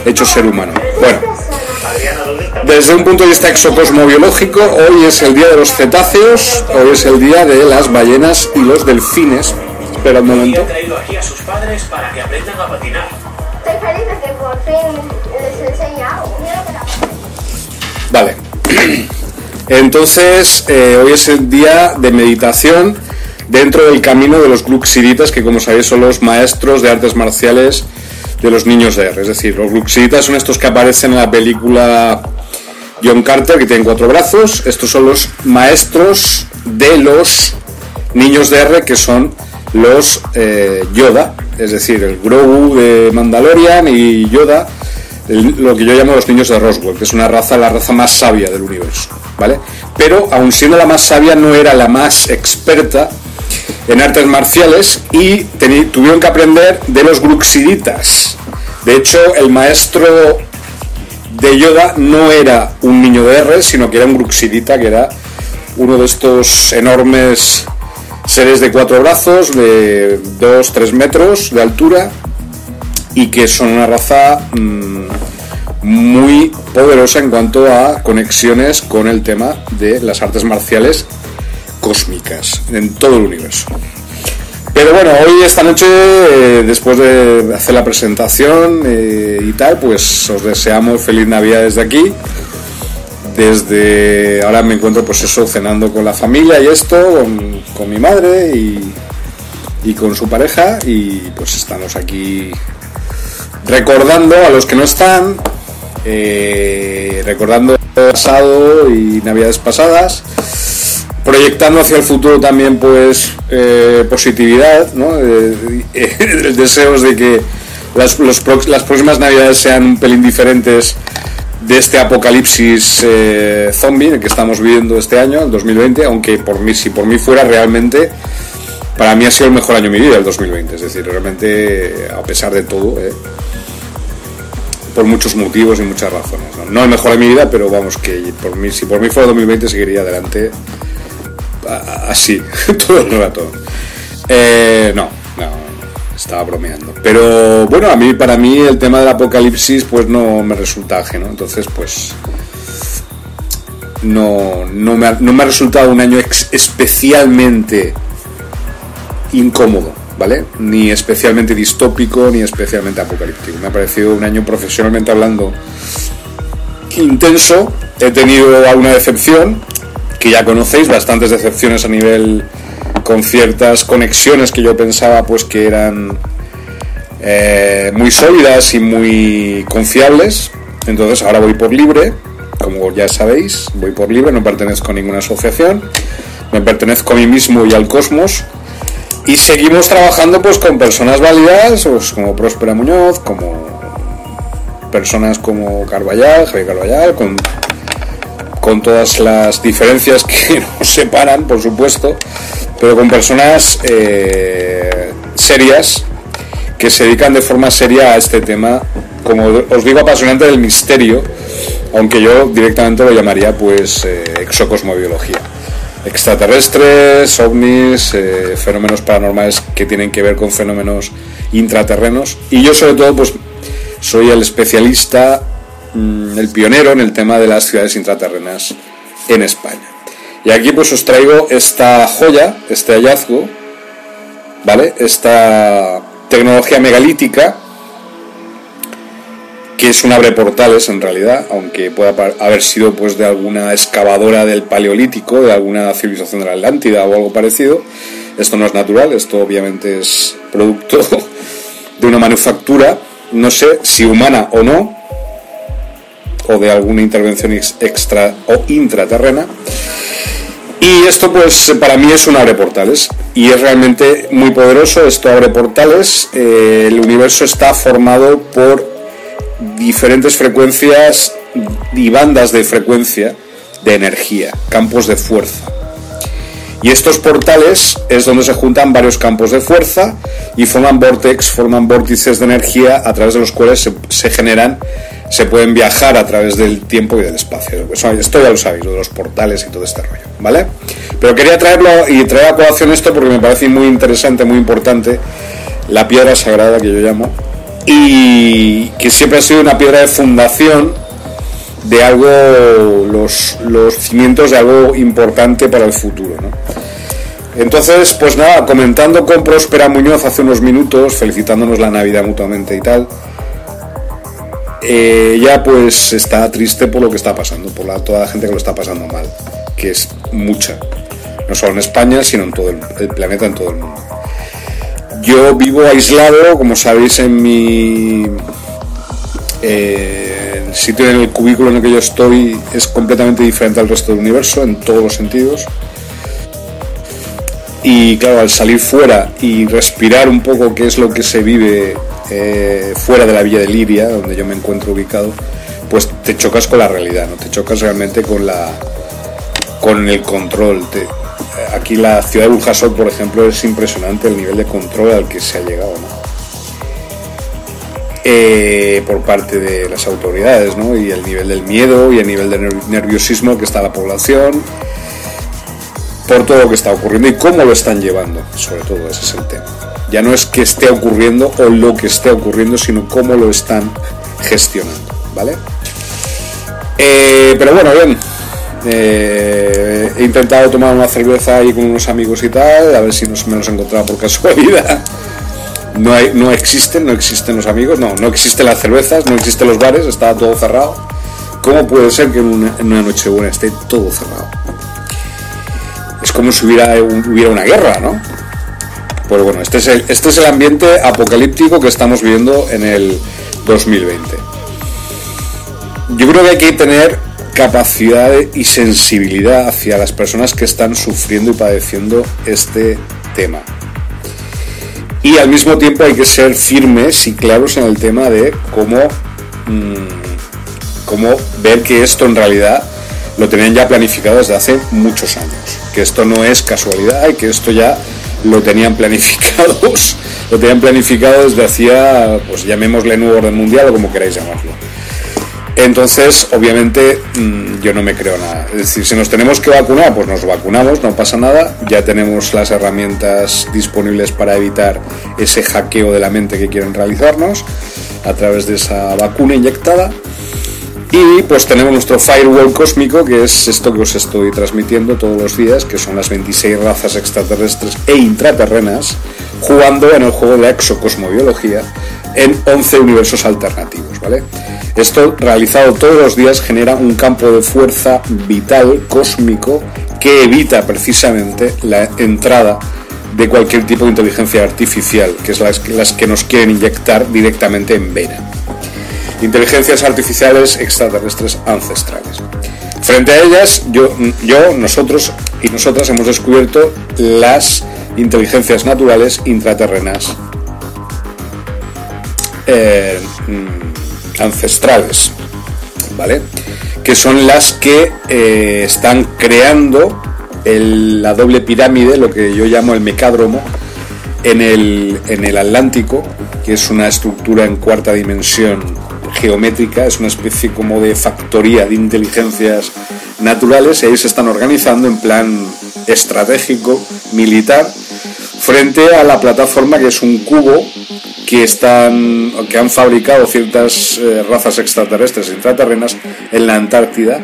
Hecho ser humano. Bueno, desde un punto de vista exocosmobiológico, hoy es el día de los cetáceos, hoy es el día de las ballenas y los delfines, Espera un momento. Vale. Entonces, eh, hoy es el día de meditación dentro del camino de los Gluxiditas, que como sabéis son los maestros de artes marciales de los niños de R. Es decir, los Gluxiditas son estos que aparecen en la película John Carter, que tienen cuatro brazos. Estos son los maestros de los niños de R, que son los eh, Yoda, es decir, el Grogu de Mandalorian y Yoda, lo que yo llamo los niños de Roswell, que es una raza, la raza más sabia del universo, ¿vale? Pero aun siendo la más sabia, no era la más experta en artes marciales y tuvieron que aprender de los Gruxiditas. De hecho, el maestro de Yoda no era un niño de R, sino que era un Gruxidita, que era uno de estos enormes seres de cuatro brazos, de 2-3 metros de altura y que son una raza mm, muy poderosa en cuanto a conexiones con el tema de las artes marciales cósmicas en todo el universo. Pero bueno, hoy esta noche, eh, después de hacer la presentación eh, y tal, pues os deseamos feliz Navidad desde aquí desde ahora me encuentro pues eso cenando con la familia y esto con, mi madre y, con su pareja y pues estamos aquí recordando a los que no están eh, recordando el pasado y navidades pasadas proyectando hacia el futuro también pues eh, positividad ¿no? el deseo de que las, las próximas navidades sean un pelín diferentes de este apocalipsis eh, zombie que estamos viviendo este año, el 2020, aunque por mí, si por mí fuera realmente, para mí ha sido el mejor año de mi vida el 2020, es decir, realmente a pesar de todo, eh, por muchos motivos y muchas razones. ¿no? el mejor de mi vida, pero vamos, que por mí, si por mí fuera 2020 seguiría adelante así, todo el rato. Eh, no, no, estaba bromeando. Pero bueno, a mí, para mí el tema del apocalipsis pues no me resulta ajeno. Entonces pues no, no, me, ha, no me ha resultado un año especialmente incómodo, ¿vale? Ni especialmente distópico, ni especialmente apocalíptico. Me ha parecido un año profesionalmente hablando intenso. He tenido alguna decepción, que ya conocéis, bastantes decepciones a nivel con ciertas conexiones que yo pensaba pues que eran eh, muy sólidas y muy confiables. Entonces ahora voy por libre, como ya sabéis, voy por libre, no pertenezco a ninguna asociación, me pertenezco a mí mismo y al cosmos. Y seguimos trabajando pues con personas válidas, pues, como Próspera Muñoz, como personas como Carballal, Javier Carballal, con, con todas las diferencias que nos separan, por supuesto, pero con personas eh, serias que se dedican de forma seria a este tema, como os digo, apasionante del misterio, aunque yo directamente lo llamaría pues eh, exocosmobiología. Extraterrestres, ovnis, eh, fenómenos paranormales que tienen que ver con fenómenos intraterrenos. Y yo sobre todo pues soy el especialista, mm, el pionero en el tema de las ciudades intraterrenas en España. Y aquí pues os traigo esta joya, este hallazgo, ¿vale? Esta tecnología megalítica, que es un abre portales en realidad, aunque pueda haber sido pues de alguna excavadora del Paleolítico, de alguna civilización de la Atlántida o algo parecido. Esto no es natural, esto obviamente es producto de una manufactura, no sé si humana o no, o de alguna intervención extra o intraterrena. Y esto pues para mí es un abre portales y es realmente muy poderoso, esto abre portales, eh, el universo está formado por diferentes frecuencias y bandas de frecuencia de energía, campos de fuerza. Y estos portales es donde se juntan varios campos de fuerza y forman vortex, forman vórtices de energía a través de los cuales se, se generan se pueden viajar a través del tiempo y del espacio. Esto ya lo sabéis, lo de los portales y todo este rollo, ¿vale? Pero quería traerlo y traer a colación esto porque me parece muy interesante, muy importante, la piedra sagrada que yo llamo, y que siempre ha sido una piedra de fundación de algo, los, cimientos de algo importante para el futuro, ¿no? Entonces, pues nada, comentando con Próspera Muñoz hace unos minutos, felicitándonos la Navidad mutuamente y tal, ella pues está triste por lo que está pasando, por la, toda la gente que lo está pasando mal, que es mucha, no solo en España, sino en todo el, planeta, en todo el mundo. Yo vivo aislado, como sabéis, en mi eh, sitio en el cubículo en el que yo estoy es completamente diferente al resto del universo en todos los sentidos. Y claro, al salir fuera y respirar un poco qué es lo que se vive eh, fuera de la villa de Libia, donde yo me encuentro ubicado, pues te chocas con la realidad, no te chocas realmente con la con el control. Aquí la ciudad de Burjasot, por ejemplo, es impresionante el nivel de control al que se ha llegado, eh, por parte de las autoridades, ¿no? Y el nivel del miedo y el nivel de nerviosismo que está la población por todo lo que está ocurriendo y cómo lo están llevando, sobre todo ese es el tema. Ya no es que esté ocurriendo o lo que esté ocurriendo, sino cómo lo están gestionando, ¿vale? Eh, pero bueno, bien. Eh, he intentado tomar una cerveza ahí con unos amigos y tal, a ver si nos, me los encontraba por casualidad. No, hay, no existen, no existen los amigos, no, no existen las cervezas, no existen los bares, está todo cerrado. ¿Cómo puede ser que en una, noche buena esté todo cerrado? Es como si hubiera, hubiera una guerra, ¿no? Pues bueno, este es, el, este es el ambiente apocalíptico que estamos viviendo en el 2020. Yo creo que hay que tener capacidad y sensibilidad hacia las personas que están sufriendo y padeciendo este tema. Y al mismo tiempo hay que ser firmes y claros en el tema de cómo, mm, cómo ver que esto en realidad lo tenían ya planificado desde hace muchos años. Que esto no es casualidad y que esto ya lo tenían planificados, lo tenían planificado desde hacía, pues llamémosle nuevo orden mundial o como queráis llamarlo. Entonces, obviamente, mm, yo no me creo nada. Es decir, si nos tenemos que vacunar, pues nos vacunamos, no pasa nada. Ya tenemos las herramientas disponibles para evitar ese hackeo de la mente que quieren realizarnos a través de esa vacuna inyectada. Y pues tenemos nuestro firewall cósmico, que es esto que os estoy transmitiendo todos los días, que son las 26 razas extraterrestres e intraterrenas, jugando en el juego de exocosmobiología en 11 universos alternativos, ¿vale? Esto realizado todos los días genera un campo de fuerza vital cósmico que evita precisamente la entrada de cualquier tipo de inteligencia artificial, que es las, que nos quieren inyectar directamente en vena inteligencias artificiales extraterrestres ancestrales. Frente a ellas, yo, yo, nosotros y nosotras hemos descubierto las inteligencias naturales intraterrenas eh, mm, ancestrales, ¿vale? Que son las que eh, están creando la doble pirámide, lo que yo llamo el mecádromo, en el, en el Atlántico, que es una estructura en cuarta dimensión geométrica, es una especie como de factoría de inteligencias naturales y ahí se están organizando en plan estratégico, militar, frente a la plataforma que es un cubo que, están, que han fabricado ciertas eh, razas extraterrestres intraterrenas en la Antártida,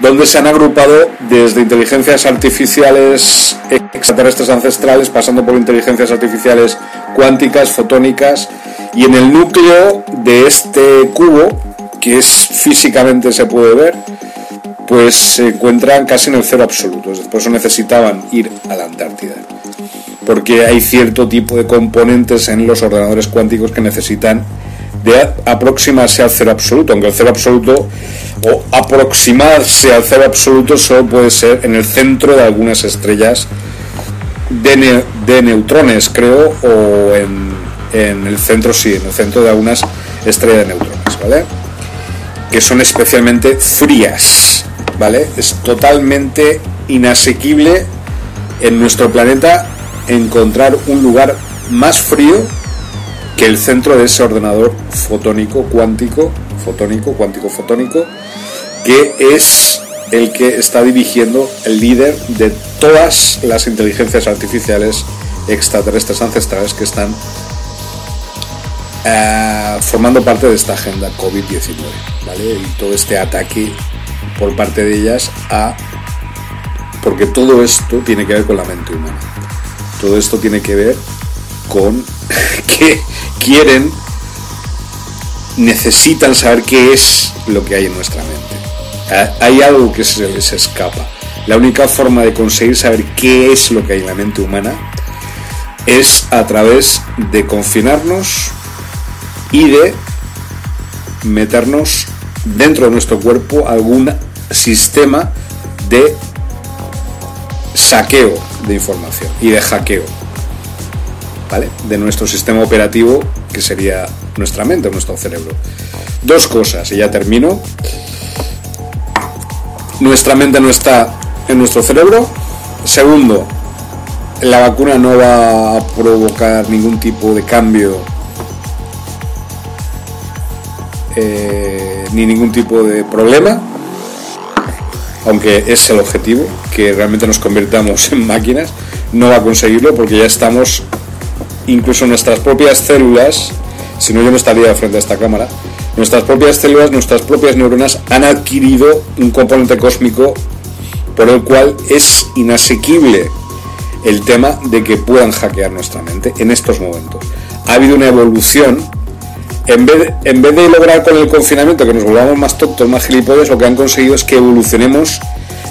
donde se han agrupado desde inteligencias artificiales extraterrestres ancestrales, pasando por inteligencias artificiales cuánticas, fotónicas, y en el núcleo de este cubo, que es físicamente se puede ver, pues se encuentran casi en el cero absoluto. Por necesitaban ir a la Antártida. Porque hay cierto tipo de componentes en los ordenadores cuánticos que necesitan de aproximarse al cero absoluto, aunque el cero absoluto o aproximarse al cero absoluto solo puede ser en el centro de algunas estrellas de, neutrones, creo, o en el centro, sí, en el centro de algunas estrellas de neutrones, ¿vale? Que son especialmente frías, ¿vale? Es totalmente inasequible en nuestro planeta encontrar un lugar más frío que el centro de ese ordenador fotónico cuántico, fotónico, cuántico fotónico, que es el que está dirigiendo el líder de todas las inteligencias artificiales extraterrestres ancestrales que están eh, formando parte de esta agenda COVID-19, ¿vale? Y todo este ataque por parte de ellas a... Porque todo esto tiene que ver con la mente humana. Todo esto tiene que ver con que quieren, necesitan saber qué es lo que hay en nuestra mente. Eh, hay algo que se les escapa. La única forma de conseguir saber qué es lo que hay en la mente humana es a través de confinarnos y de meternos dentro de nuestro cuerpo algún sistema de saqueo de información y de hackeo, ¿vale? De nuestro sistema operativo que sería nuestra mente, nuestro cerebro. Dos cosas, y ya termino. Nuestra mente no está en nuestro cerebro. Segundo, la vacuna no va a provocar ningún tipo de cambio Eh, ni ningún tipo de problema, aunque es el objetivo, que realmente nos convirtamos en máquinas, no va a conseguirlo porque ya estamos, incluso nuestras propias células, si no yo no estaría frente a esta cámara, nuestras propias células, nuestras propias neuronas han adquirido un componente cósmico por el cual es inasequible el tema de que puedan hackear nuestra mente en estos momentos. Ha habido una evolución en vez, de lograr con el confinamiento que nos volvamos más tontos, más gilipollas, lo que han conseguido es que evolucionemos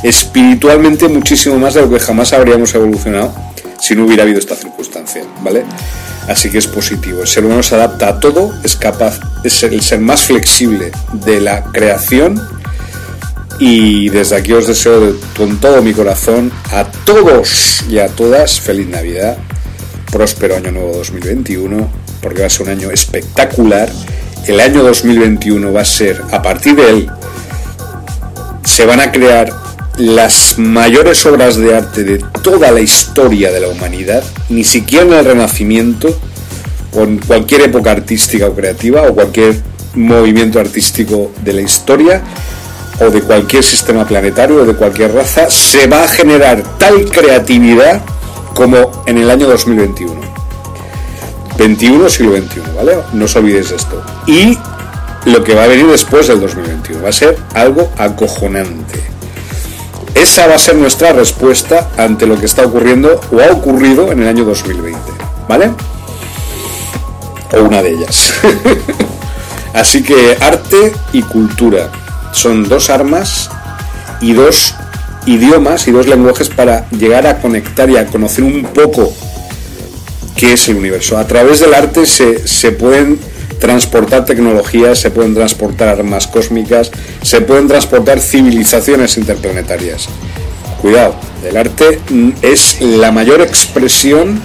espiritualmente muchísimo más de lo que jamás habríamos evolucionado si no hubiera habido esta circunstancia, ¿vale? Así que es positivo. El ser humano se adapta a todo, es capaz, es el ser más flexible de la creación. Y desde aquí os deseo con todo mi corazón a todos y a todas feliz Navidad próspero año nuevo 2021, porque va a ser un año espectacular. El año 2021 va a ser, a partir de él, se van a crear las mayores obras de arte de toda la historia de la humanidad, ni siquiera en el Renacimiento, o en cualquier época artística o creativa, o cualquier movimiento artístico de la historia, o de cualquier sistema planetario, o de cualquier raza, se va a generar tal creatividad como en el año 2021. 21, siglo XXI, ¿vale? No os olvidéis de esto. Y lo que va a venir después del 2021 va a ser algo acojonante. Esa va a ser nuestra respuesta ante lo que está ocurriendo o ha ocurrido en el año 2020, ¿vale? O una de ellas. Así que arte y cultura son dos armas y dos idiomas y dos lenguajes para llegar a conectar y a conocer un poco qué es el universo. A través del arte se, se pueden transportar tecnologías, se pueden transportar armas cósmicas, se pueden transportar civilizaciones interplanetarias. Cuidado, el arte mm, es la mayor expresión,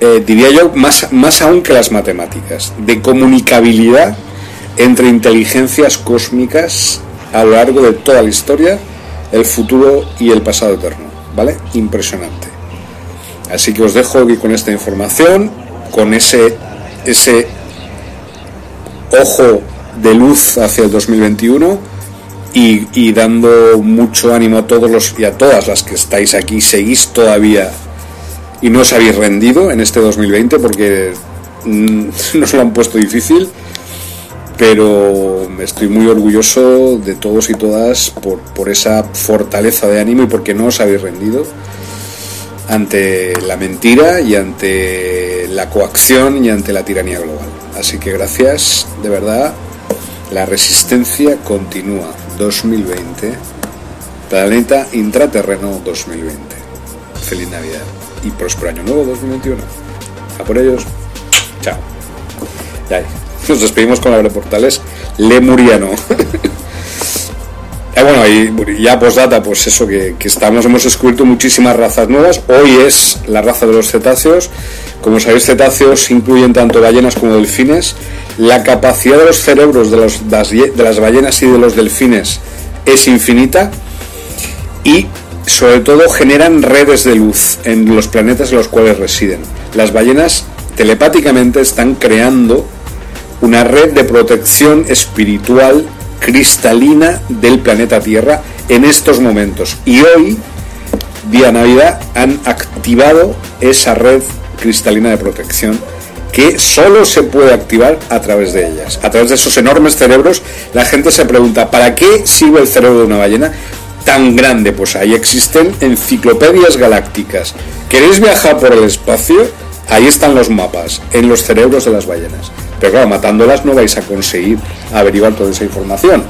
eh, diría yo, más, más aún que las matemáticas, de comunicabilidad entre inteligencias cósmicas a lo largo de toda la historia, el futuro y el pasado eterno. ¿Vale? Impresionante. Así que os dejo aquí con esta información, con ese ese ojo de luz hacia el 2021 y, dando mucho ánimo a todos los y a todas las que estáis aquí, seguís todavía y no os habéis rendido en este 2020 porque mm, nos lo han puesto difícil, pero estoy muy orgulloso de todos y todas por, por esa fortaleza de ánimo y porque no os habéis rendido ante la mentira y ante la coacción y ante la tiranía global. Así que gracias, de verdad, la resistencia continúa 2020, planeta intraterreno 2020. Feliz Navidad y próspero año nuevo 2021. A por ellos. Chao. Ya, nos despedimos con la de portales Lemuriano. Eh, bueno, y ya postdata, pues eso que, estamos, hemos descubierto muchísimas razas nuevas. Hoy es la raza de los cetáceos. Como sabéis, cetáceos incluyen tanto ballenas como delfines. La capacidad de los cerebros de, las ballenas y de los delfines es infinita. Y sobre todo generan redes de luz en los planetas en los cuales residen. Las ballenas telepáticamente están creando una red de protección espiritual cristalina del planeta Tierra en estos momentos. Y hoy, día Navidad, han activado esa red cristalina de protección que solo se puede activar a través de ellas. A través de esos enormes cerebros, la gente se pregunta, ¿para qué sirve el cerebro de una ballena tan grande? Pues ahí existen enciclopedias galácticas. ¿Queréis viajar por el espacio? Ahí están los mapas, en los cerebros de las ballenas. Pero claro, matándolas no vais a conseguir averiguar toda esa información.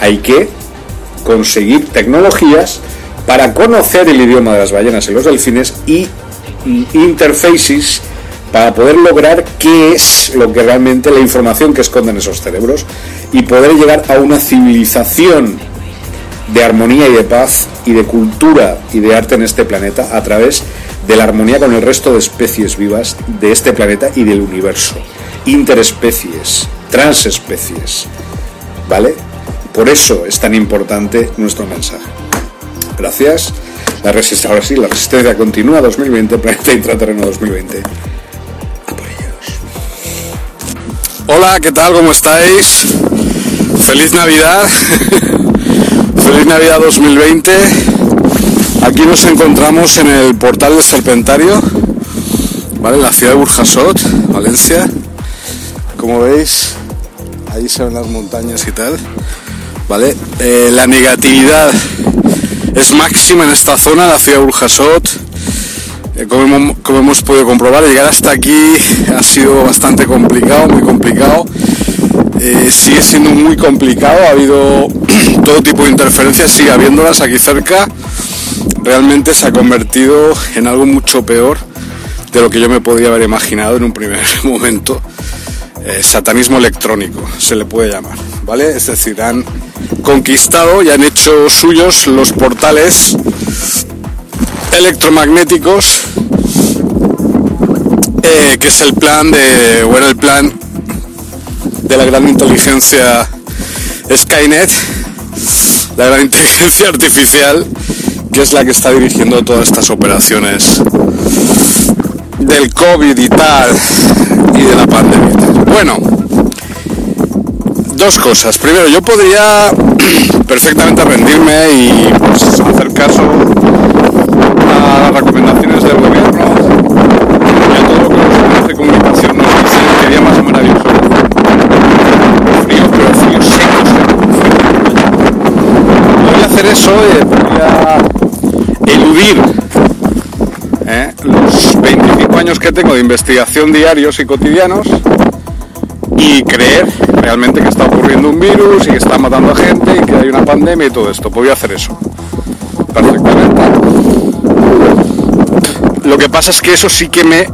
Hay que conseguir tecnologías para conocer el idioma de las ballenas y los delfines y interfaces para poder lograr qué es lo que realmente la información que esconden esos cerebros y poder llegar a una civilización de armonía y de paz y de cultura y de arte en este planeta a través de la armonía con el resto de especies vivas de este planeta y del universo interespecies, transespecies. ¿Vale? Por eso es tan importante nuestro mensaje. Gracias. La resistencia, ahora sí, la resistencia continúa 2020, planeta intraterreno 2020. Hola, ¿qué tal? ¿Cómo estáis? Feliz Navidad. Feliz Navidad 2020. Aquí nos encontramos en el portal del Serpentario, ¿vale? La ciudad de Burjasot, Valencia como veis, ahí se ven las montañas y tal, ¿vale? Eh, la negatividad es máxima en esta zona, la ciudad de Burjasot. Eh, como, hemos podido comprobar, llegar hasta aquí ha sido bastante complicado, muy complicado. Eh, sigue siendo muy complicado, ha habido todo tipo de interferencias, sigue habiéndolas aquí cerca. Realmente se ha convertido en algo mucho peor de lo que yo me podía haber imaginado en un primer momento. Eh, satanismo electrónico, se le puede llamar, ¿vale? Es decir, han conquistado y han hecho suyos los portales electromagnéticos eh, que es el plan de, bueno, el plan de la gran inteligencia Skynet, la gran inteligencia artificial, que es la que está dirigiendo todas estas operaciones del COVID y tal, y de la pandemia. Bueno, dos cosas. Primero, yo podría perfectamente rendirme y pues, hacer caso a las recomendaciones del gobierno y a todo lo que los medios de comunicación nos dicen que día más maravilloso. Frío, pero frío seco, seco. Voy a hacer eso y podría eludir ¿eh? los 25 años que tengo de investigación diarios y cotidianos y creer realmente que está ocurriendo un virus y que está matando a gente y que hay una pandemia y todo esto. Podría hacer eso perfectamente. Lo que pasa es que eso sí que me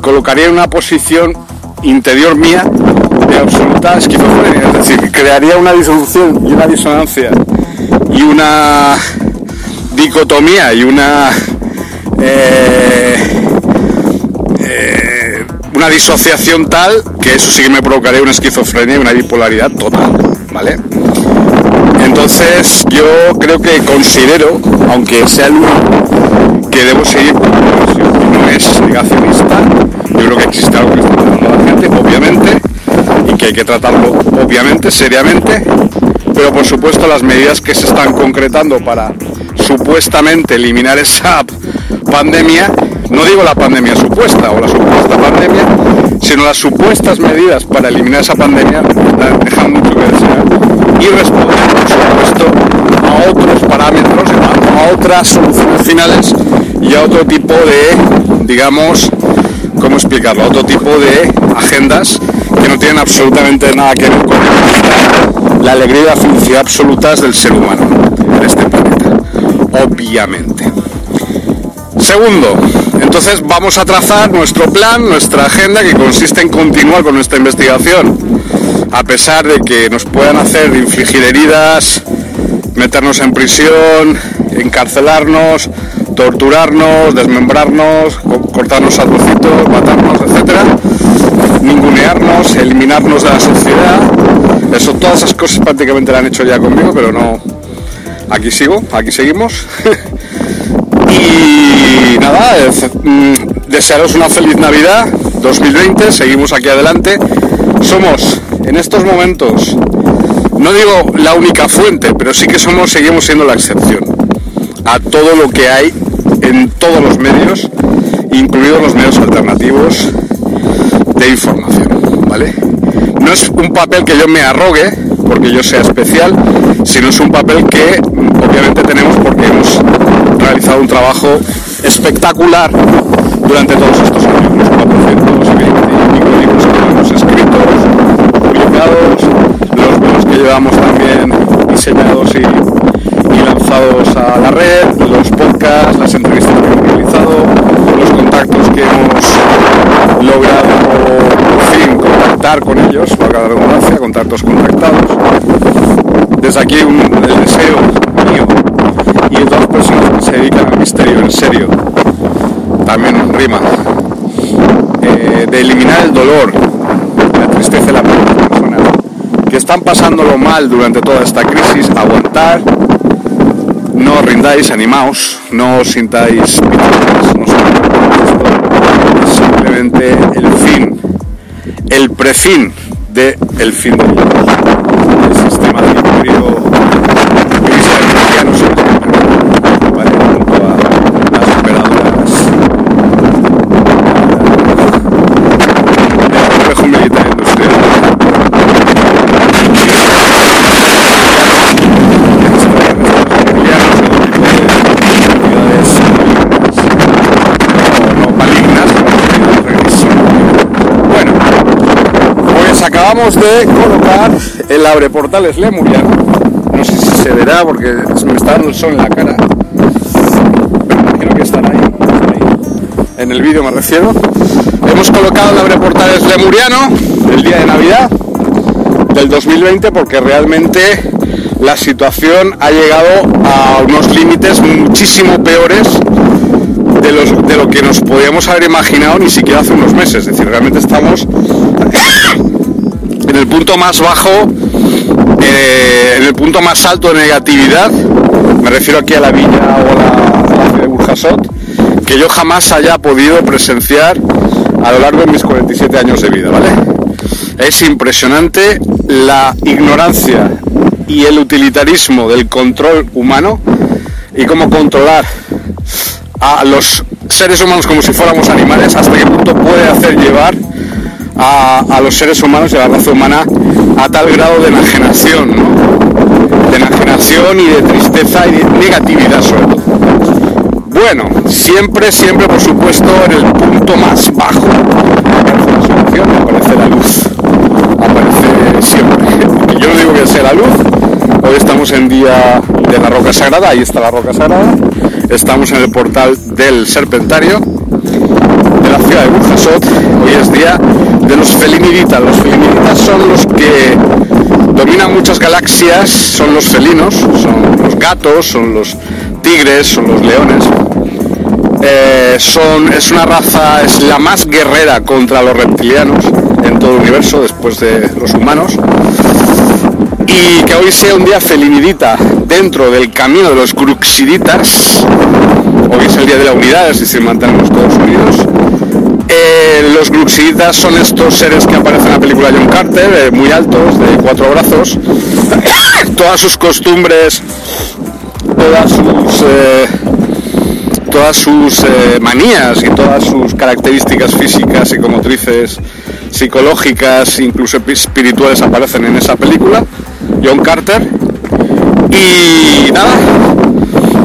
colocaría en una posición interior mía de absoluta esquizofrenia, es decir, crearía una disolución y una disonancia y una dicotomía y una eh, eh, una disociación tal que eso sí que me provocaría una esquizofrenia y una bipolaridad total, ¿vale? Entonces yo creo que considero, aunque sea el único, que debo seguir con la profesión, que no es negacionista, yo creo que existe algo que está tratando la gente, obviamente, y que hay que tratarlo obviamente, seriamente, pero por supuesto las medidas que se están concretando para supuestamente eliminar esa pandemia, no digo la pandemia supuesta o la supuesta pandemia, sino las supuestas medidas para eliminar esa pandemia dejan mucho que desear y responder, por supuesto, a otros parámetros, a otras soluciones finales y a otro tipo de, digamos, ¿cómo explicarlo? A otro tipo de agendas que no tienen absolutamente nada que ver con la alegría y la felicidad absolutas del ser humano en este planeta, obviamente. Segundo, entonces vamos a trazar nuestro plan, nuestra agenda, que consiste en continuar con nuestra investigación, a pesar de que nos puedan hacer infligir heridas, meternos en prisión, encarcelarnos, torturarnos, desmembrarnos, cortarnos a trocitos, matarnos, etcétera, ningunearnos, eliminarnos de la sociedad. Eso, todas esas cosas prácticamente las han hecho ya conmigo, pero no. Aquí sigo, aquí seguimos. y nada, mm, desearos una feliz Navidad 2020, seguimos aquí adelante. Somos en estos momentos, no digo la única fuente, pero sí que somos, seguimos siendo la excepción a todo lo que hay en todos los medios, incluidos los medios alternativos de información, ¿vale? No es un papel que yo me arrogue, porque yo sea especial, sino es un papel que obviamente tenemos porque hemos realizado un trabajo espectacular durante todos estos años, los 420 libros que hemos escrito, publicados, los buenos que llevamos también diseñados y, y lanzados a la red, los podcasts, las entrevistas que hemos realizado, los contactos que hemos logrado, en con ellos, valga la redundancia, contactos contactados. Desde aquí un, el deseo mío y de todas las personas que se dedican al misterio, en serio, también rima, eh, de eliminar el dolor, la tristeza de las personas que están pasándolo mal durante toda esta crisis, aguantar, no rindáis, animaos, no os sintáis no simplemente el fin, el prefin de el fin del el sistema de imperio cristiano ¿vale? junto a las operadoras del complejo militar industrial no malignas, bueno, pues acabamos de colocar el abre portales lemuriano. No sé si se verá porque me está dando el sol en la cara. Imagino que están ahí, ahí. En el vídeo me refiero. Hemos colocado el abre portales lemuriano el día de Navidad del 2020 porque realmente la situación ha llegado a unos límites muchísimo peores de, los, de lo que nos podíamos haber imaginado ni siquiera hace unos meses. Es decir, realmente estamos punto más bajo, eh, en el punto más alto de negatividad. Me refiero aquí a la villa o a la, ciudad de Burjasot, que yo jamás haya podido presenciar a lo largo de mis 47 años de vida, ¿vale? Es impresionante la ignorancia y el utilitarismo del control humano y cómo controlar a los seres humanos como si fuéramos animales, hasta qué punto puede hacer llevar a, los seres humanos y a la raza humana a tal grado de enajenación, de enajenación y de tristeza y de negatividad sobre todo. Bueno, siempre, siempre, por supuesto, en el punto más bajo. Aparece la solución, aparece la luz, aparece siempre. Yo no digo que sea la luz, hoy estamos en día de la roca sagrada, ahí está la roca sagrada, estamos en el portal del Serpentario de la ciudad de Burjasot, hoy es día de los feliniditas. Los feliniditas son los que dominan muchas galaxias, son los felinos, son los gatos, son los tigres, son los leones. Eh, son, es una raza, es la más guerrera contra los reptilianos en todo el universo después de los humanos. Y que hoy sea un día felinidita dentro del camino de los gruxiditas. Hoy es el día de la unidad, es decir, mantenemos todos unidos eh, los Gluxiditas son estos seres que aparecen en la película John Carter, eh, muy altos, de cuatro brazos. todas sus costumbres, todas sus, eh, todas sus manías y todas sus características físicas, psicomotrices, psicológicas, incluso espirituales aparecen en esa película, John Carter. Y nada,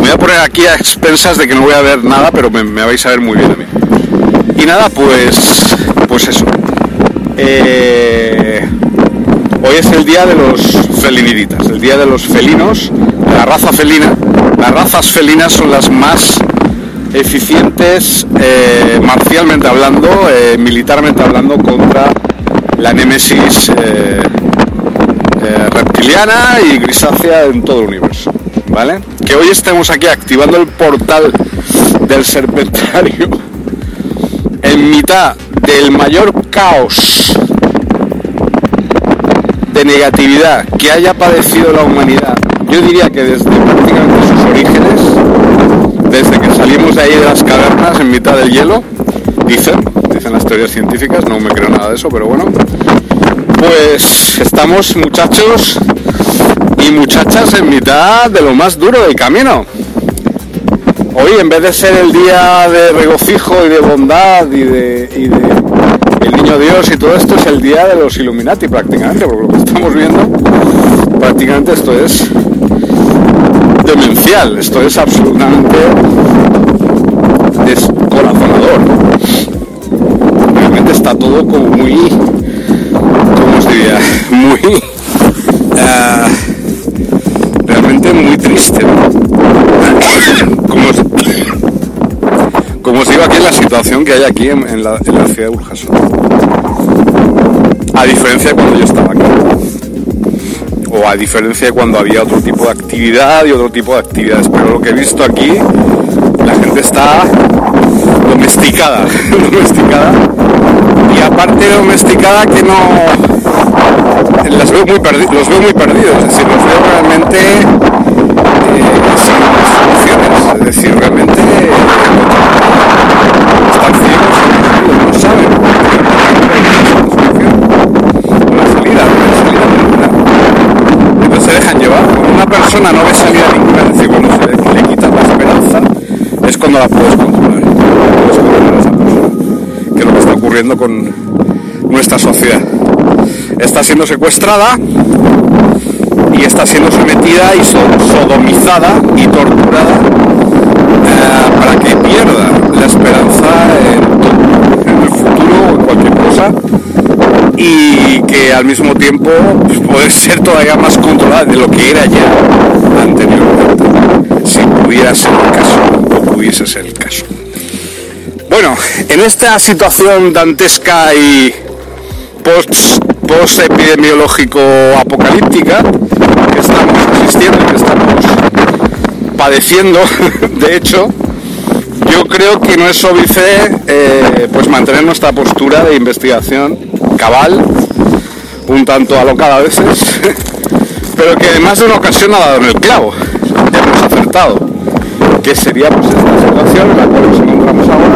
voy a poner aquí a expensas de que no voy a ver nada, pero me, me vais a ver muy bien a mí. Y nada, pues, pues eso. Eh, hoy es el día de los feliniditas, el día de los felinos, de la raza felina. Las razas felinas son las más eficientes, eh, marcialmente hablando, eh, militarmente hablando, contra la némesis reptiliana y grisácea en todo el universo. ¿Vale? Que hoy estemos aquí activando el portal del serpentario en mitad del mayor caos de negatividad que haya padecido la humanidad, yo diría que desde prácticamente sus orígenes, desde que salimos de ahí de las cavernas en mitad del hielo, dicen, dicen las teorías científicas, no me creo nada de eso, pero bueno, pues estamos muchachos y muchachas en mitad de lo más duro del camino. Hoy, en vez de ser el día de regocijo y de bondad y de, el niño Dios y todo esto, es el día de los Illuminati prácticamente, porque lo que estamos viendo, prácticamente esto es demencial, esto es absolutamente descorazonador. Realmente está todo como muy, ¿cómo os diría? Muy... Realmente muy triste. Como os, digo aquí en la situación que hay aquí en, la, ciudad de Burjasot. A diferencia de cuando yo estaba aquí. O a diferencia de cuando había otro tipo de actividad y otro tipo de actividades. Pero lo que he visto aquí, la gente está domesticada. domesticada. Y aparte de domesticada que no los veo muy los veo muy perdidos, es decir, los veo realmente es decir, realmente están ciegos no saben una salida, una salida ninguna. Entonces se dejan llevar. Una persona no ve salida ninguna, es decir, cuando se le, le quitas la esperanza, es cuando la puedes controlar. Puedes. Que es lo que está ocurriendo con nuestra sociedad está siendo secuestrada y está siendo sometida y sodomizada y torturada para que pierda la esperanza en, el futuro o en cualquier cosa y que al mismo tiempo pues, puede ser todavía más controlada de lo que era ya anteriormente, si pudiera ser el caso o pudiese ser el caso. Bueno, en esta situación dantesca y post post-epidemiológico apocalíptica que estamos asistiendo, que estamos padeciendo, de hecho, yo creo que no es óbice eh, pues mantener nuestra postura de investigación cabal, un tanto alocada a veces, pero que además de una ocasión ha dado en el clavo, hemos acertado, que sería pues esta situación en la cual nos encontramos ahora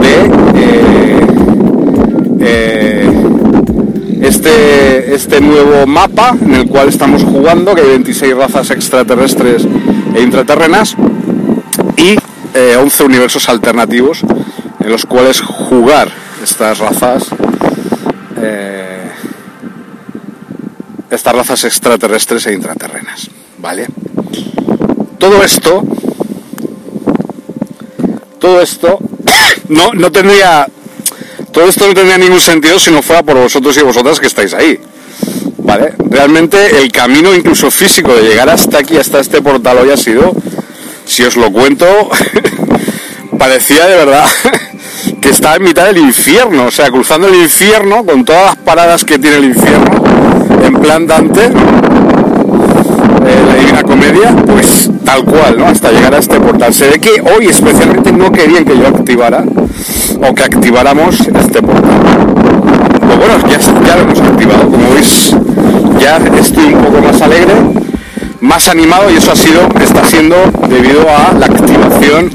de eh, eh, este, este nuevo mapa en el cual estamos jugando, que hay 26 razas extraterrestres e intraterrenas y 11 eh, universos alternativos en los cuales jugar estas razas eh, estas razas extraterrestres e intraterrenas vale todo esto todo esto no, no tendría todo esto no tendría ningún sentido si no fuera por vosotros y vosotras que estáis ahí vale realmente el camino incluso físico de llegar hasta aquí hasta este portal hoy ha sido si os lo cuento, parecía de verdad que estaba en mitad del infierno, o sea, cruzando el infierno con todas las paradas que tiene el infierno, en plan Dante, eh, la Divina Comedia, pues tal cual, ¿no? Hasta llegar a este portal. Se ve que hoy especialmente no querían que yo activara o que activáramos este portal. Pues bueno, ya, lo hemos activado, como veis, ya estoy un poco más alegre más animado y eso ha sido, está siendo debido a la activación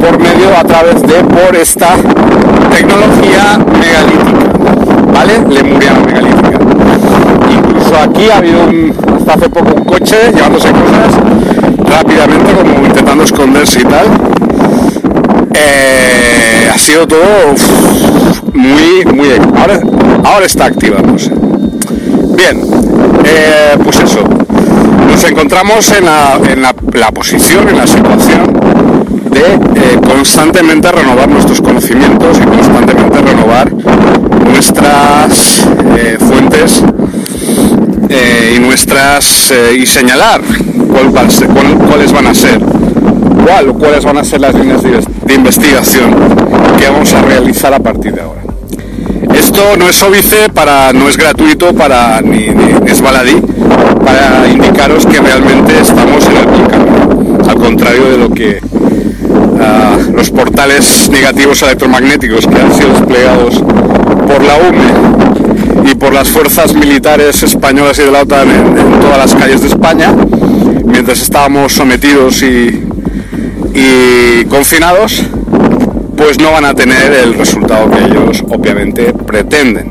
por medio a través de por esta tecnología megalítica, ¿vale? Lemuriana megalítica. Incluso aquí ha habido hasta hace poco un coche llevándose cosas rápidamente como intentando esconderse y tal. Eh, ha sido todo muy, muy... Ahora, ahora está activándose. Bien, eh, pues eso, nos encontramos en la, posición, en la situación de eh, constantemente renovar nuestros conocimientos y constantemente renovar nuestras fuentes y nuestras y señalar cuáles van a ser cuáles van a ser las líneas de, investigación que vamos a realizar a partir de ahora. Esto no es óbice para, no es gratuito para ni, es baladí para indicaros que realmente estamos en el buen al contrario de lo que ah, los portales negativos electromagnéticos que han sido desplegados por la UME y por las fuerzas militares españolas y de la OTAN en, todas las calles de España, mientras estábamos sometidos y, y confinados, pues no van a tener el resultado que ellos obviamente pretenden.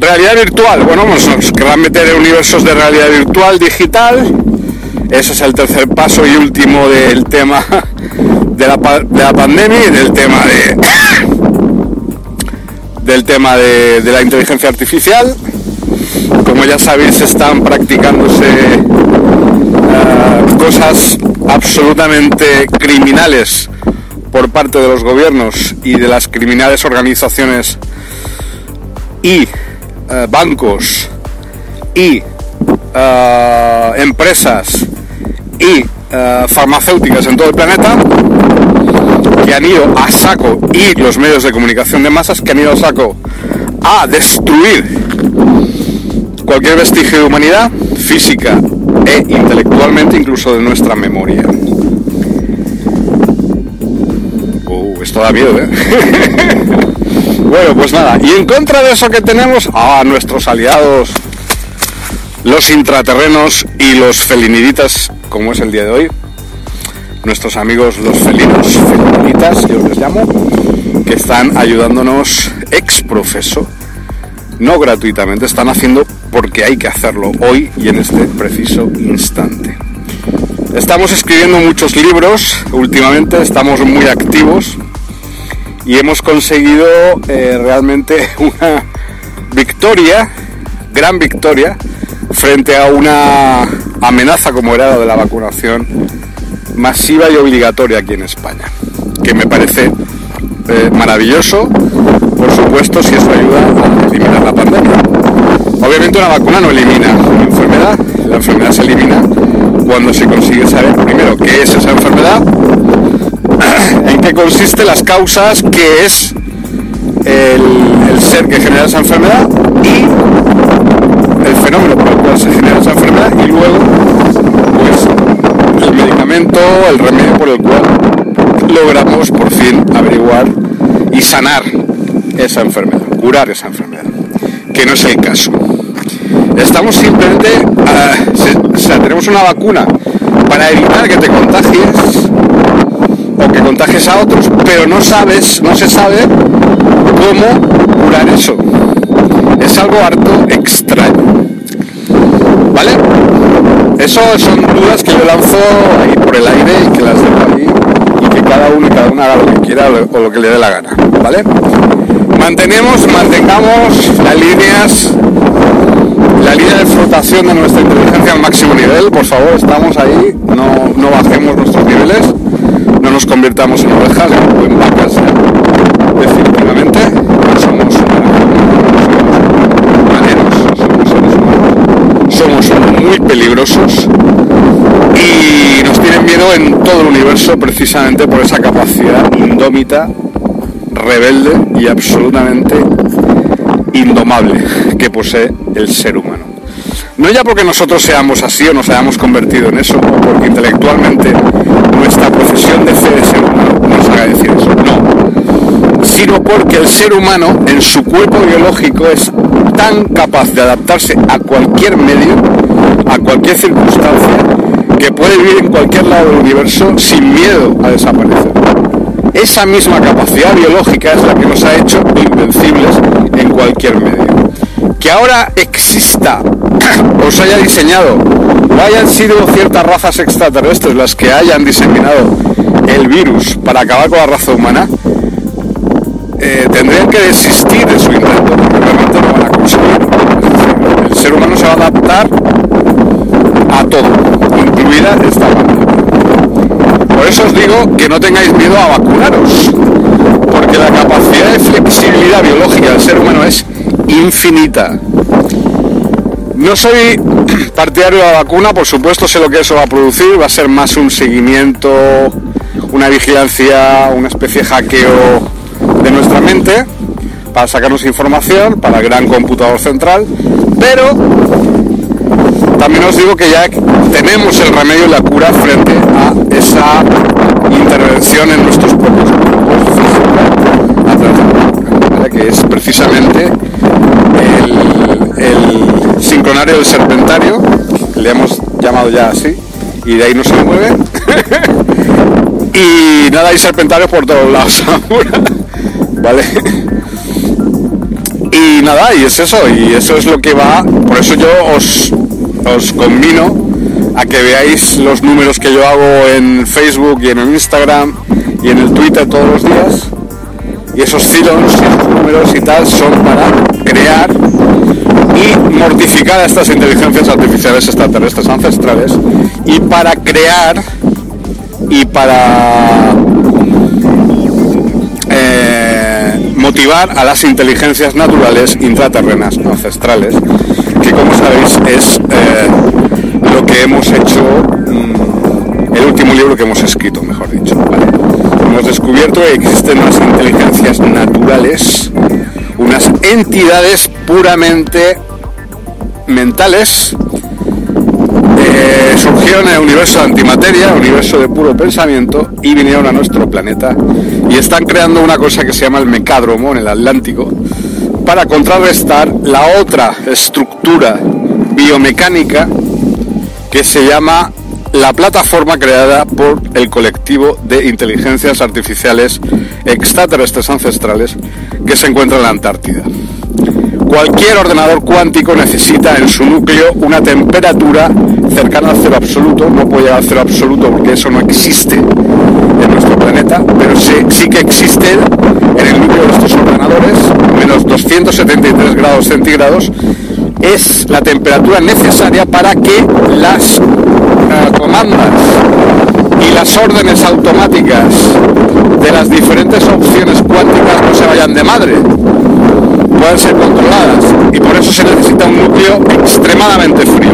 Realidad virtual, bueno, pues nos querrán meter universos de realidad virtual digital. Ese es el tercer paso y último del tema de la, pandemia y del tema de del tema de, la inteligencia artificial. Como ya sabéis, están practicándose eh, cosas absolutamente criminales por parte de los gobiernos y de las criminales organizaciones y eh, bancos y eh, empresas y eh, farmacéuticas en todo el planeta que han ido a saco y los medios de comunicación de masas que han ido a saco a destruir cualquier vestigio de humanidad física e intelectualmente incluso de nuestra memoria. Uh, esto da miedo, ¿eh? Bueno, pues nada, y en contra de eso que tenemos a nuestros aliados, los intraterrenos y los feliniditas, como es el día de hoy, nuestros amigos los felinos, feliniditas, yo les llamo, que están ayudándonos ex profeso, no gratuitamente, están haciendo porque hay que hacerlo hoy y en este preciso instante. Estamos escribiendo muchos libros, últimamente estamos muy activos, y hemos conseguido eh, realmente una victoria, gran victoria, frente a una amenaza como era la de la vacunación masiva y obligatoria aquí en España, que me parece eh, maravilloso, por supuesto, si eso ayuda a eliminar la pandemia. Obviamente una vacuna no elimina la enfermedad, la enfermedad se elimina cuando se consigue saber primero qué es esa enfermedad, en qué consiste las causas, qué es el, ser que genera esa enfermedad y el fenómeno por el cual se genera esa enfermedad y luego pues el medicamento, el remedio por el cual podamos por fin averiguar y sanar esa enfermedad, curar esa enfermedad, que no es el caso. Estamos simplemente, ah, o sea, tenemos una vacuna para evitar que te contagies o que contagies a otros, pero no sabes, no se sabe cómo curar eso. Es algo harto extraño. ¿Vale? Eso son dudas que yo lanzo ahí por el aire y que las dejo ahí y que cada uno y cada una haga lo que quiera o lo que le dé la gana. ¿Vale? Mantenemos, mantengamos las líneas, la línea de flotación de nuestra inteligencia al máximo nivel, por favor, estamos ahí, no, no bajemos nuestros niveles, no nos convirtamos en ovejas, o en vacas definitivamente, somos, somos somos muy peligrosos y nos tienen miedo en todo el universo precisamente por esa capacidad indómita rebelde y absolutamente indomable que posee el ser humano. No ya porque nosotros seamos así o nos hayamos convertido en eso, porque intelectualmente nuestra profesión de fe de ser humano nos haga decir eso, no, sino porque el ser humano en su cuerpo biológico es tan capaz de adaptarse a cualquier medio, a cualquier circunstancia, que puede vivir en cualquier lado del universo sin miedo a desaparecer. Esa misma capacidad biológica es la que nos ha hecho invencibles en cualquier medio. Que ahora exista o se haya diseñado o hayan sido ciertas razas extraterrestres las que hayan diseminado el virus para acabar con la raza humana, eh, tendrían que desistir de su intento porque realmente no van a conseguir. El ser humano se va a adaptar a todo, incluida esta pandemia. Por eso os digo que no tengáis miedo a vacunaros, porque la capacidad de flexibilidad biológica del ser humano es infinita. No soy partidario de la vacuna, por supuesto sé lo que eso va a producir, va a ser más un seguimiento, una vigilancia, una especie de hackeo de nuestra mente para sacarnos información para el gran computador central, pero también os digo que ya tenemos el remedio y la cura frente a esa intervención en nuestros propios cuerpos que es precisamente el, sincronario del serpentario, le hemos llamado ya así, y de ahí no se mueve. y nada, hay serpentarios por todos lados ¿vale? Y nada, y es eso, y eso es lo que va, por eso yo os os convino a que veáis los números que yo hago en Facebook y en el Instagram y en el Twitter todos los días. Y esos cilos y esos números y tal son para crear y mortificar a estas inteligencias artificiales extraterrestres ancestrales y para crear y para eh, motivar a las inteligencias naturales intraterrenas ancestrales que como sabéis es eh, lo que hemos hecho, mm, el último libro que hemos escrito, mejor dicho. Hemos descubierto que existen unas inteligencias naturales, unas entidades puramente mentales, eh, surgieron en el universo de antimateria, universo de puro pensamiento, y vinieron a nuestro planeta y están creando una cosa que se llama el mecádromo en el Atlántico, para contrarrestar la otra estructura biomecánica que se llama la plataforma creada por el colectivo de inteligencias artificiales extraterrestres ancestrales que se encuentra en la Antártida. Cualquier ordenador cuántico necesita en su núcleo una temperatura cercana al cero absoluto, no puede llegar al cero absoluto porque eso no existe planeta, pero sí, que existe en el núcleo de estos ordenadores, menos 273 grados centígrados, es la temperatura necesaria para que las eh, comandas y las órdenes automáticas de las diferentes opciones cuánticas no se vayan de madre, puedan ser controladas y por eso se necesita un núcleo extremadamente frío.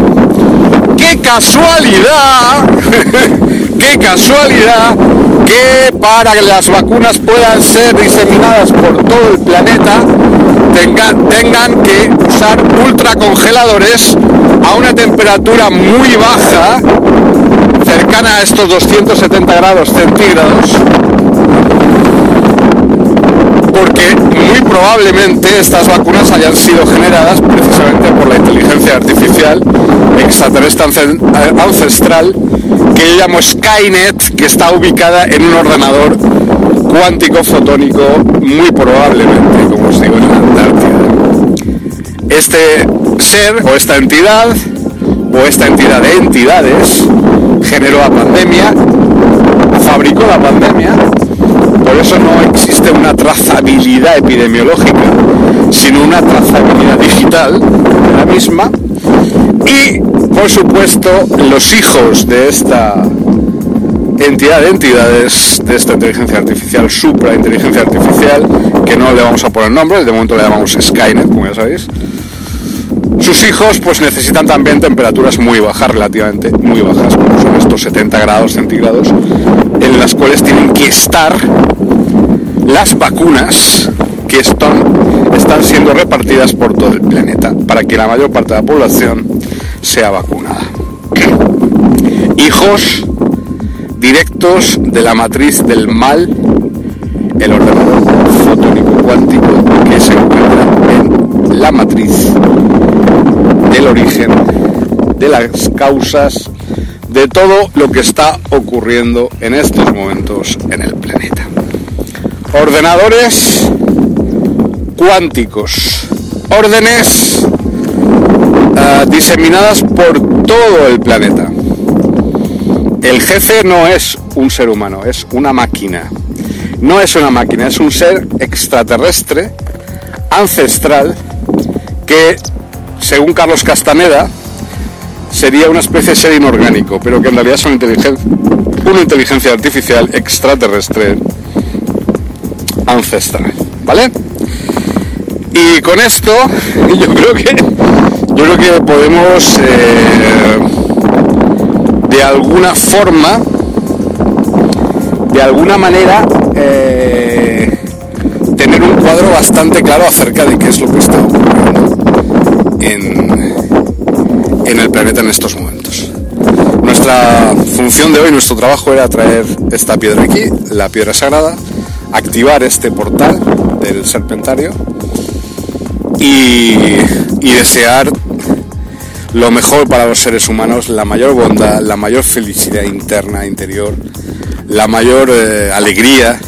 ¡Qué casualidad! ¡Qué casualidad! Que para que las vacunas puedan ser diseminadas por todo el planeta tengan, tengan que usar ultracongeladores a una temperatura muy baja, cercana cercana a estos 270 grados centígrados, porque muy probablemente estas vacunas hayan sido generadas precisamente por la inteligencia artificial extraterrestre ancestral que yo llamo Skynet, que está ubicada en un ordenador cuántico fotónico muy probablemente, como os digo, en la Antártida. Este ser o esta entidad o esta entidad de entidades generó la pandemia, fabricó la pandemia, por eso no existe una trazabilidad epidemiológica, sino una trazabilidad digital de la misma y por supuesto los hijos de esta entidad de entidades de esta inteligencia artificial, supra inteligencia artificial, que no le vamos a poner nombre, de momento le llamamos Skynet, como ya sabéis. Sus hijos pues necesitan también temperaturas muy bajas, relativamente muy bajas, como son estos 70 grados centígrados, en las cuales tienen que estar las vacunas que están, están siendo repartidas por todo el planeta para que la mayor parte de la población sea vacunada. Hijos directos de la matriz del mal, el ordenador fotónico cuántico que se encuentra en la matriz del origen, de las causas, de todo lo que está ocurriendo en estos momentos en el planeta. Ordenadores cuánticos, órdenes uh, diseminadas por todo el planeta. El jefe no es un ser humano, es una máquina. No es una máquina, es un ser extraterrestre, ancestral, que, según Carlos Castaneda, sería una especie de ser inorgánico, pero que en realidad es una inteligencia, una inteligencia artificial extraterrestre ancestral. ¿Vale? Y con esto, yo creo que yo creo que podemos eh, de alguna forma, de alguna manera, eh, tener un cuadro bastante claro acerca de qué es lo que está ocurriendo en, en el planeta en estos momentos. Nuestra función de hoy, nuestro trabajo era traer esta piedra aquí, la piedra sagrada, activar este portal del serpentario y, desear lo mejor para los seres humanos, la mayor bondad, la mayor felicidad interna, interior, la mayor eh, alegría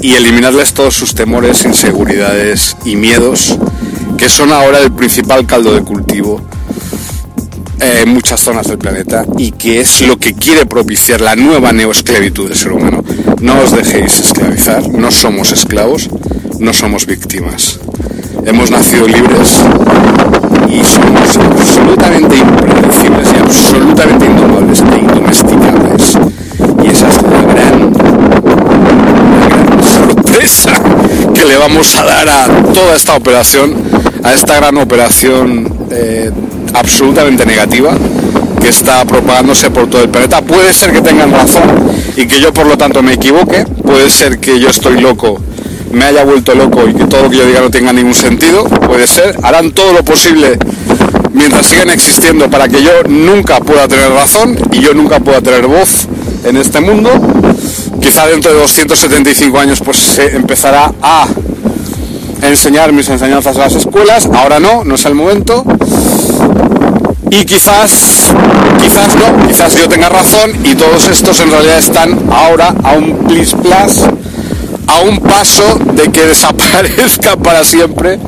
y eliminarles todos sus temores, inseguridades y miedos, que son ahora el principal caldo de cultivo en muchas zonas del planeta y que es lo que quiere propiciar la nueva neoesclavitud del ser humano. No os dejéis esclavizar, no somos esclavos, no somos víctimas. Hemos nacido libres y somos absolutamente impredecibles y absolutamente indomables e indomesticables. Y esa es la gran, sorpresa que le vamos a dar a toda esta operación, a esta gran operación eh, absolutamente negativa que está propagándose por todo el planeta. Puede ser que tengan razón y que yo por lo tanto me equivoque, puede ser que yo estoy loco me haya vuelto loco y que todo lo que yo diga no tenga ningún sentido, puede ser. Harán todo lo posible mientras sigan existiendo para que yo nunca pueda tener razón y yo nunca pueda tener voz en este mundo. Quizá dentro de 275 años pues se empezará a enseñar mis enseñanzas a las escuelas, ahora no, no es el momento. Y quizás, quizás no, quizás yo tenga razón y todos estos en realidad están ahora a un plis plus a un paso de que desaparezca para siempre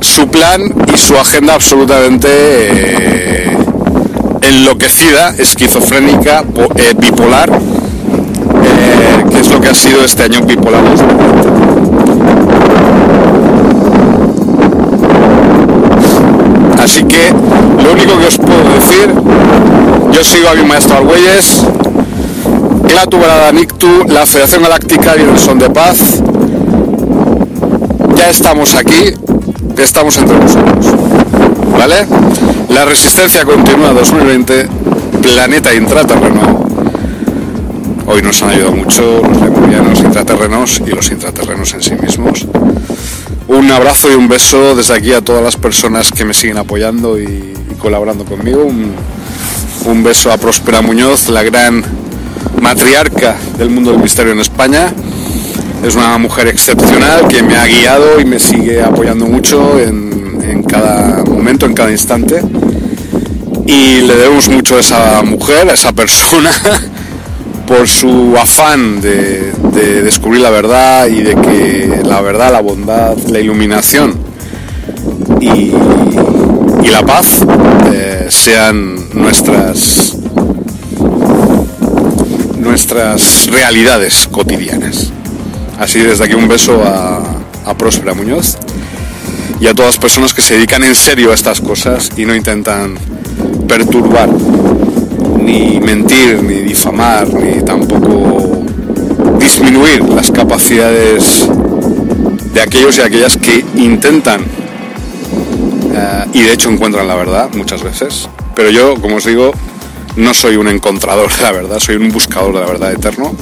su plan y su agenda absolutamente eh, enloquecida, esquizofrénica, eh, bipolar, eh, que es lo que ha sido este año bipolar. Así que lo único que os puedo decir, yo sigo a mi maestro Argüelles, Clatu Nictu, la Federación Galáctica y el Son de Paz. Ya estamos aquí, estamos entre nosotros. ¿Vale? La resistencia continúa 2020, planeta intraterreno. Hoy nos han ayudado mucho los lemurianos intraterrenos y los intraterrenos en sí mismos. Un abrazo y un beso desde aquí a todas las personas que me siguen apoyando y, colaborando conmigo. Un beso a Próspera Muñoz, la gran matriarca del mundo del misterio en España. Es una mujer excepcional que me ha guiado y me sigue apoyando mucho en, cada momento, en cada instante. Y le debemos mucho a esa mujer, a esa persona, por su afán de, de descubrir la verdad y de que la verdad, la bondad, la iluminación y, y la paz eh, sean nuestras nuestras realidades cotidianas. Así desde aquí un beso a, a Próspera Muñoz y a todas las personas que se dedican en serio a estas cosas y no intentan perturbar, ni mentir, ni difamar, ni tampoco disminuir las capacidades de aquellos y aquellas que intentan uh, y de hecho encuentran la verdad muchas veces. Pero yo, como os digo, no soy un encontrador de la verdad, soy un buscador de la verdad eterno.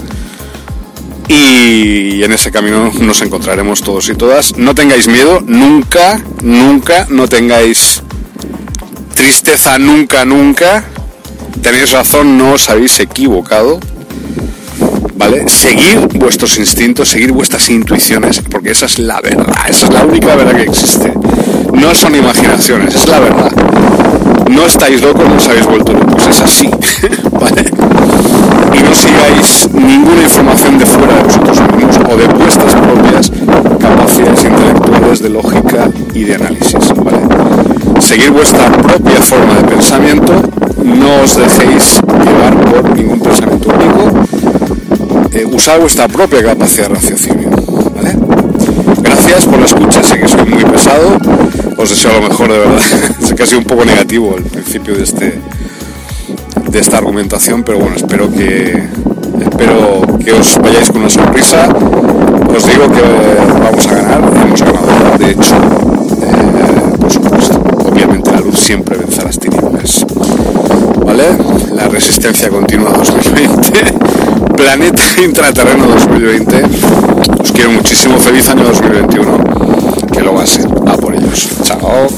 Y en ese camino nos encontraremos todos y todas. No tengáis miedo, nunca, nunca, no tengáis tristeza, nunca, nunca. Tenéis razón, no os habéis equivocado. ¿Vale? Seguir vuestros instintos, seguir vuestras intuiciones, porque esa es la verdad, esa es la única verdad que existe. No son imaginaciones, es la verdad. No estáis locos, no os habéis vuelto locos, es así. Y no sigáis ninguna información de fuera de vosotros mismos o de vuestras propias capacidades intelectuales de lógica y de análisis. ¿vale? Seguir vuestra propia forma de pensamiento, no os dejéis llevar por ningún pensamiento único, eh, vuestra propia capacidad de raciocinio. ¿vale? Por la escucha, sé que soy muy pesado, os deseo lo mejor de verdad, sé que ha sido un poco negativo el principio de este de esta argumentación, pero bueno, espero que espero que os vayáis con una sonrisa. Os digo que vamos a ganar, hemos ganado, de hecho, eh, obviamente la luz siempre vence a las tinieblas. ¿Vale? La resistencia continua 2020, planeta intraterreno 2020. Os quiero muchísimo, feliz año 2021, que lo va a ser. A por ellos. Chao.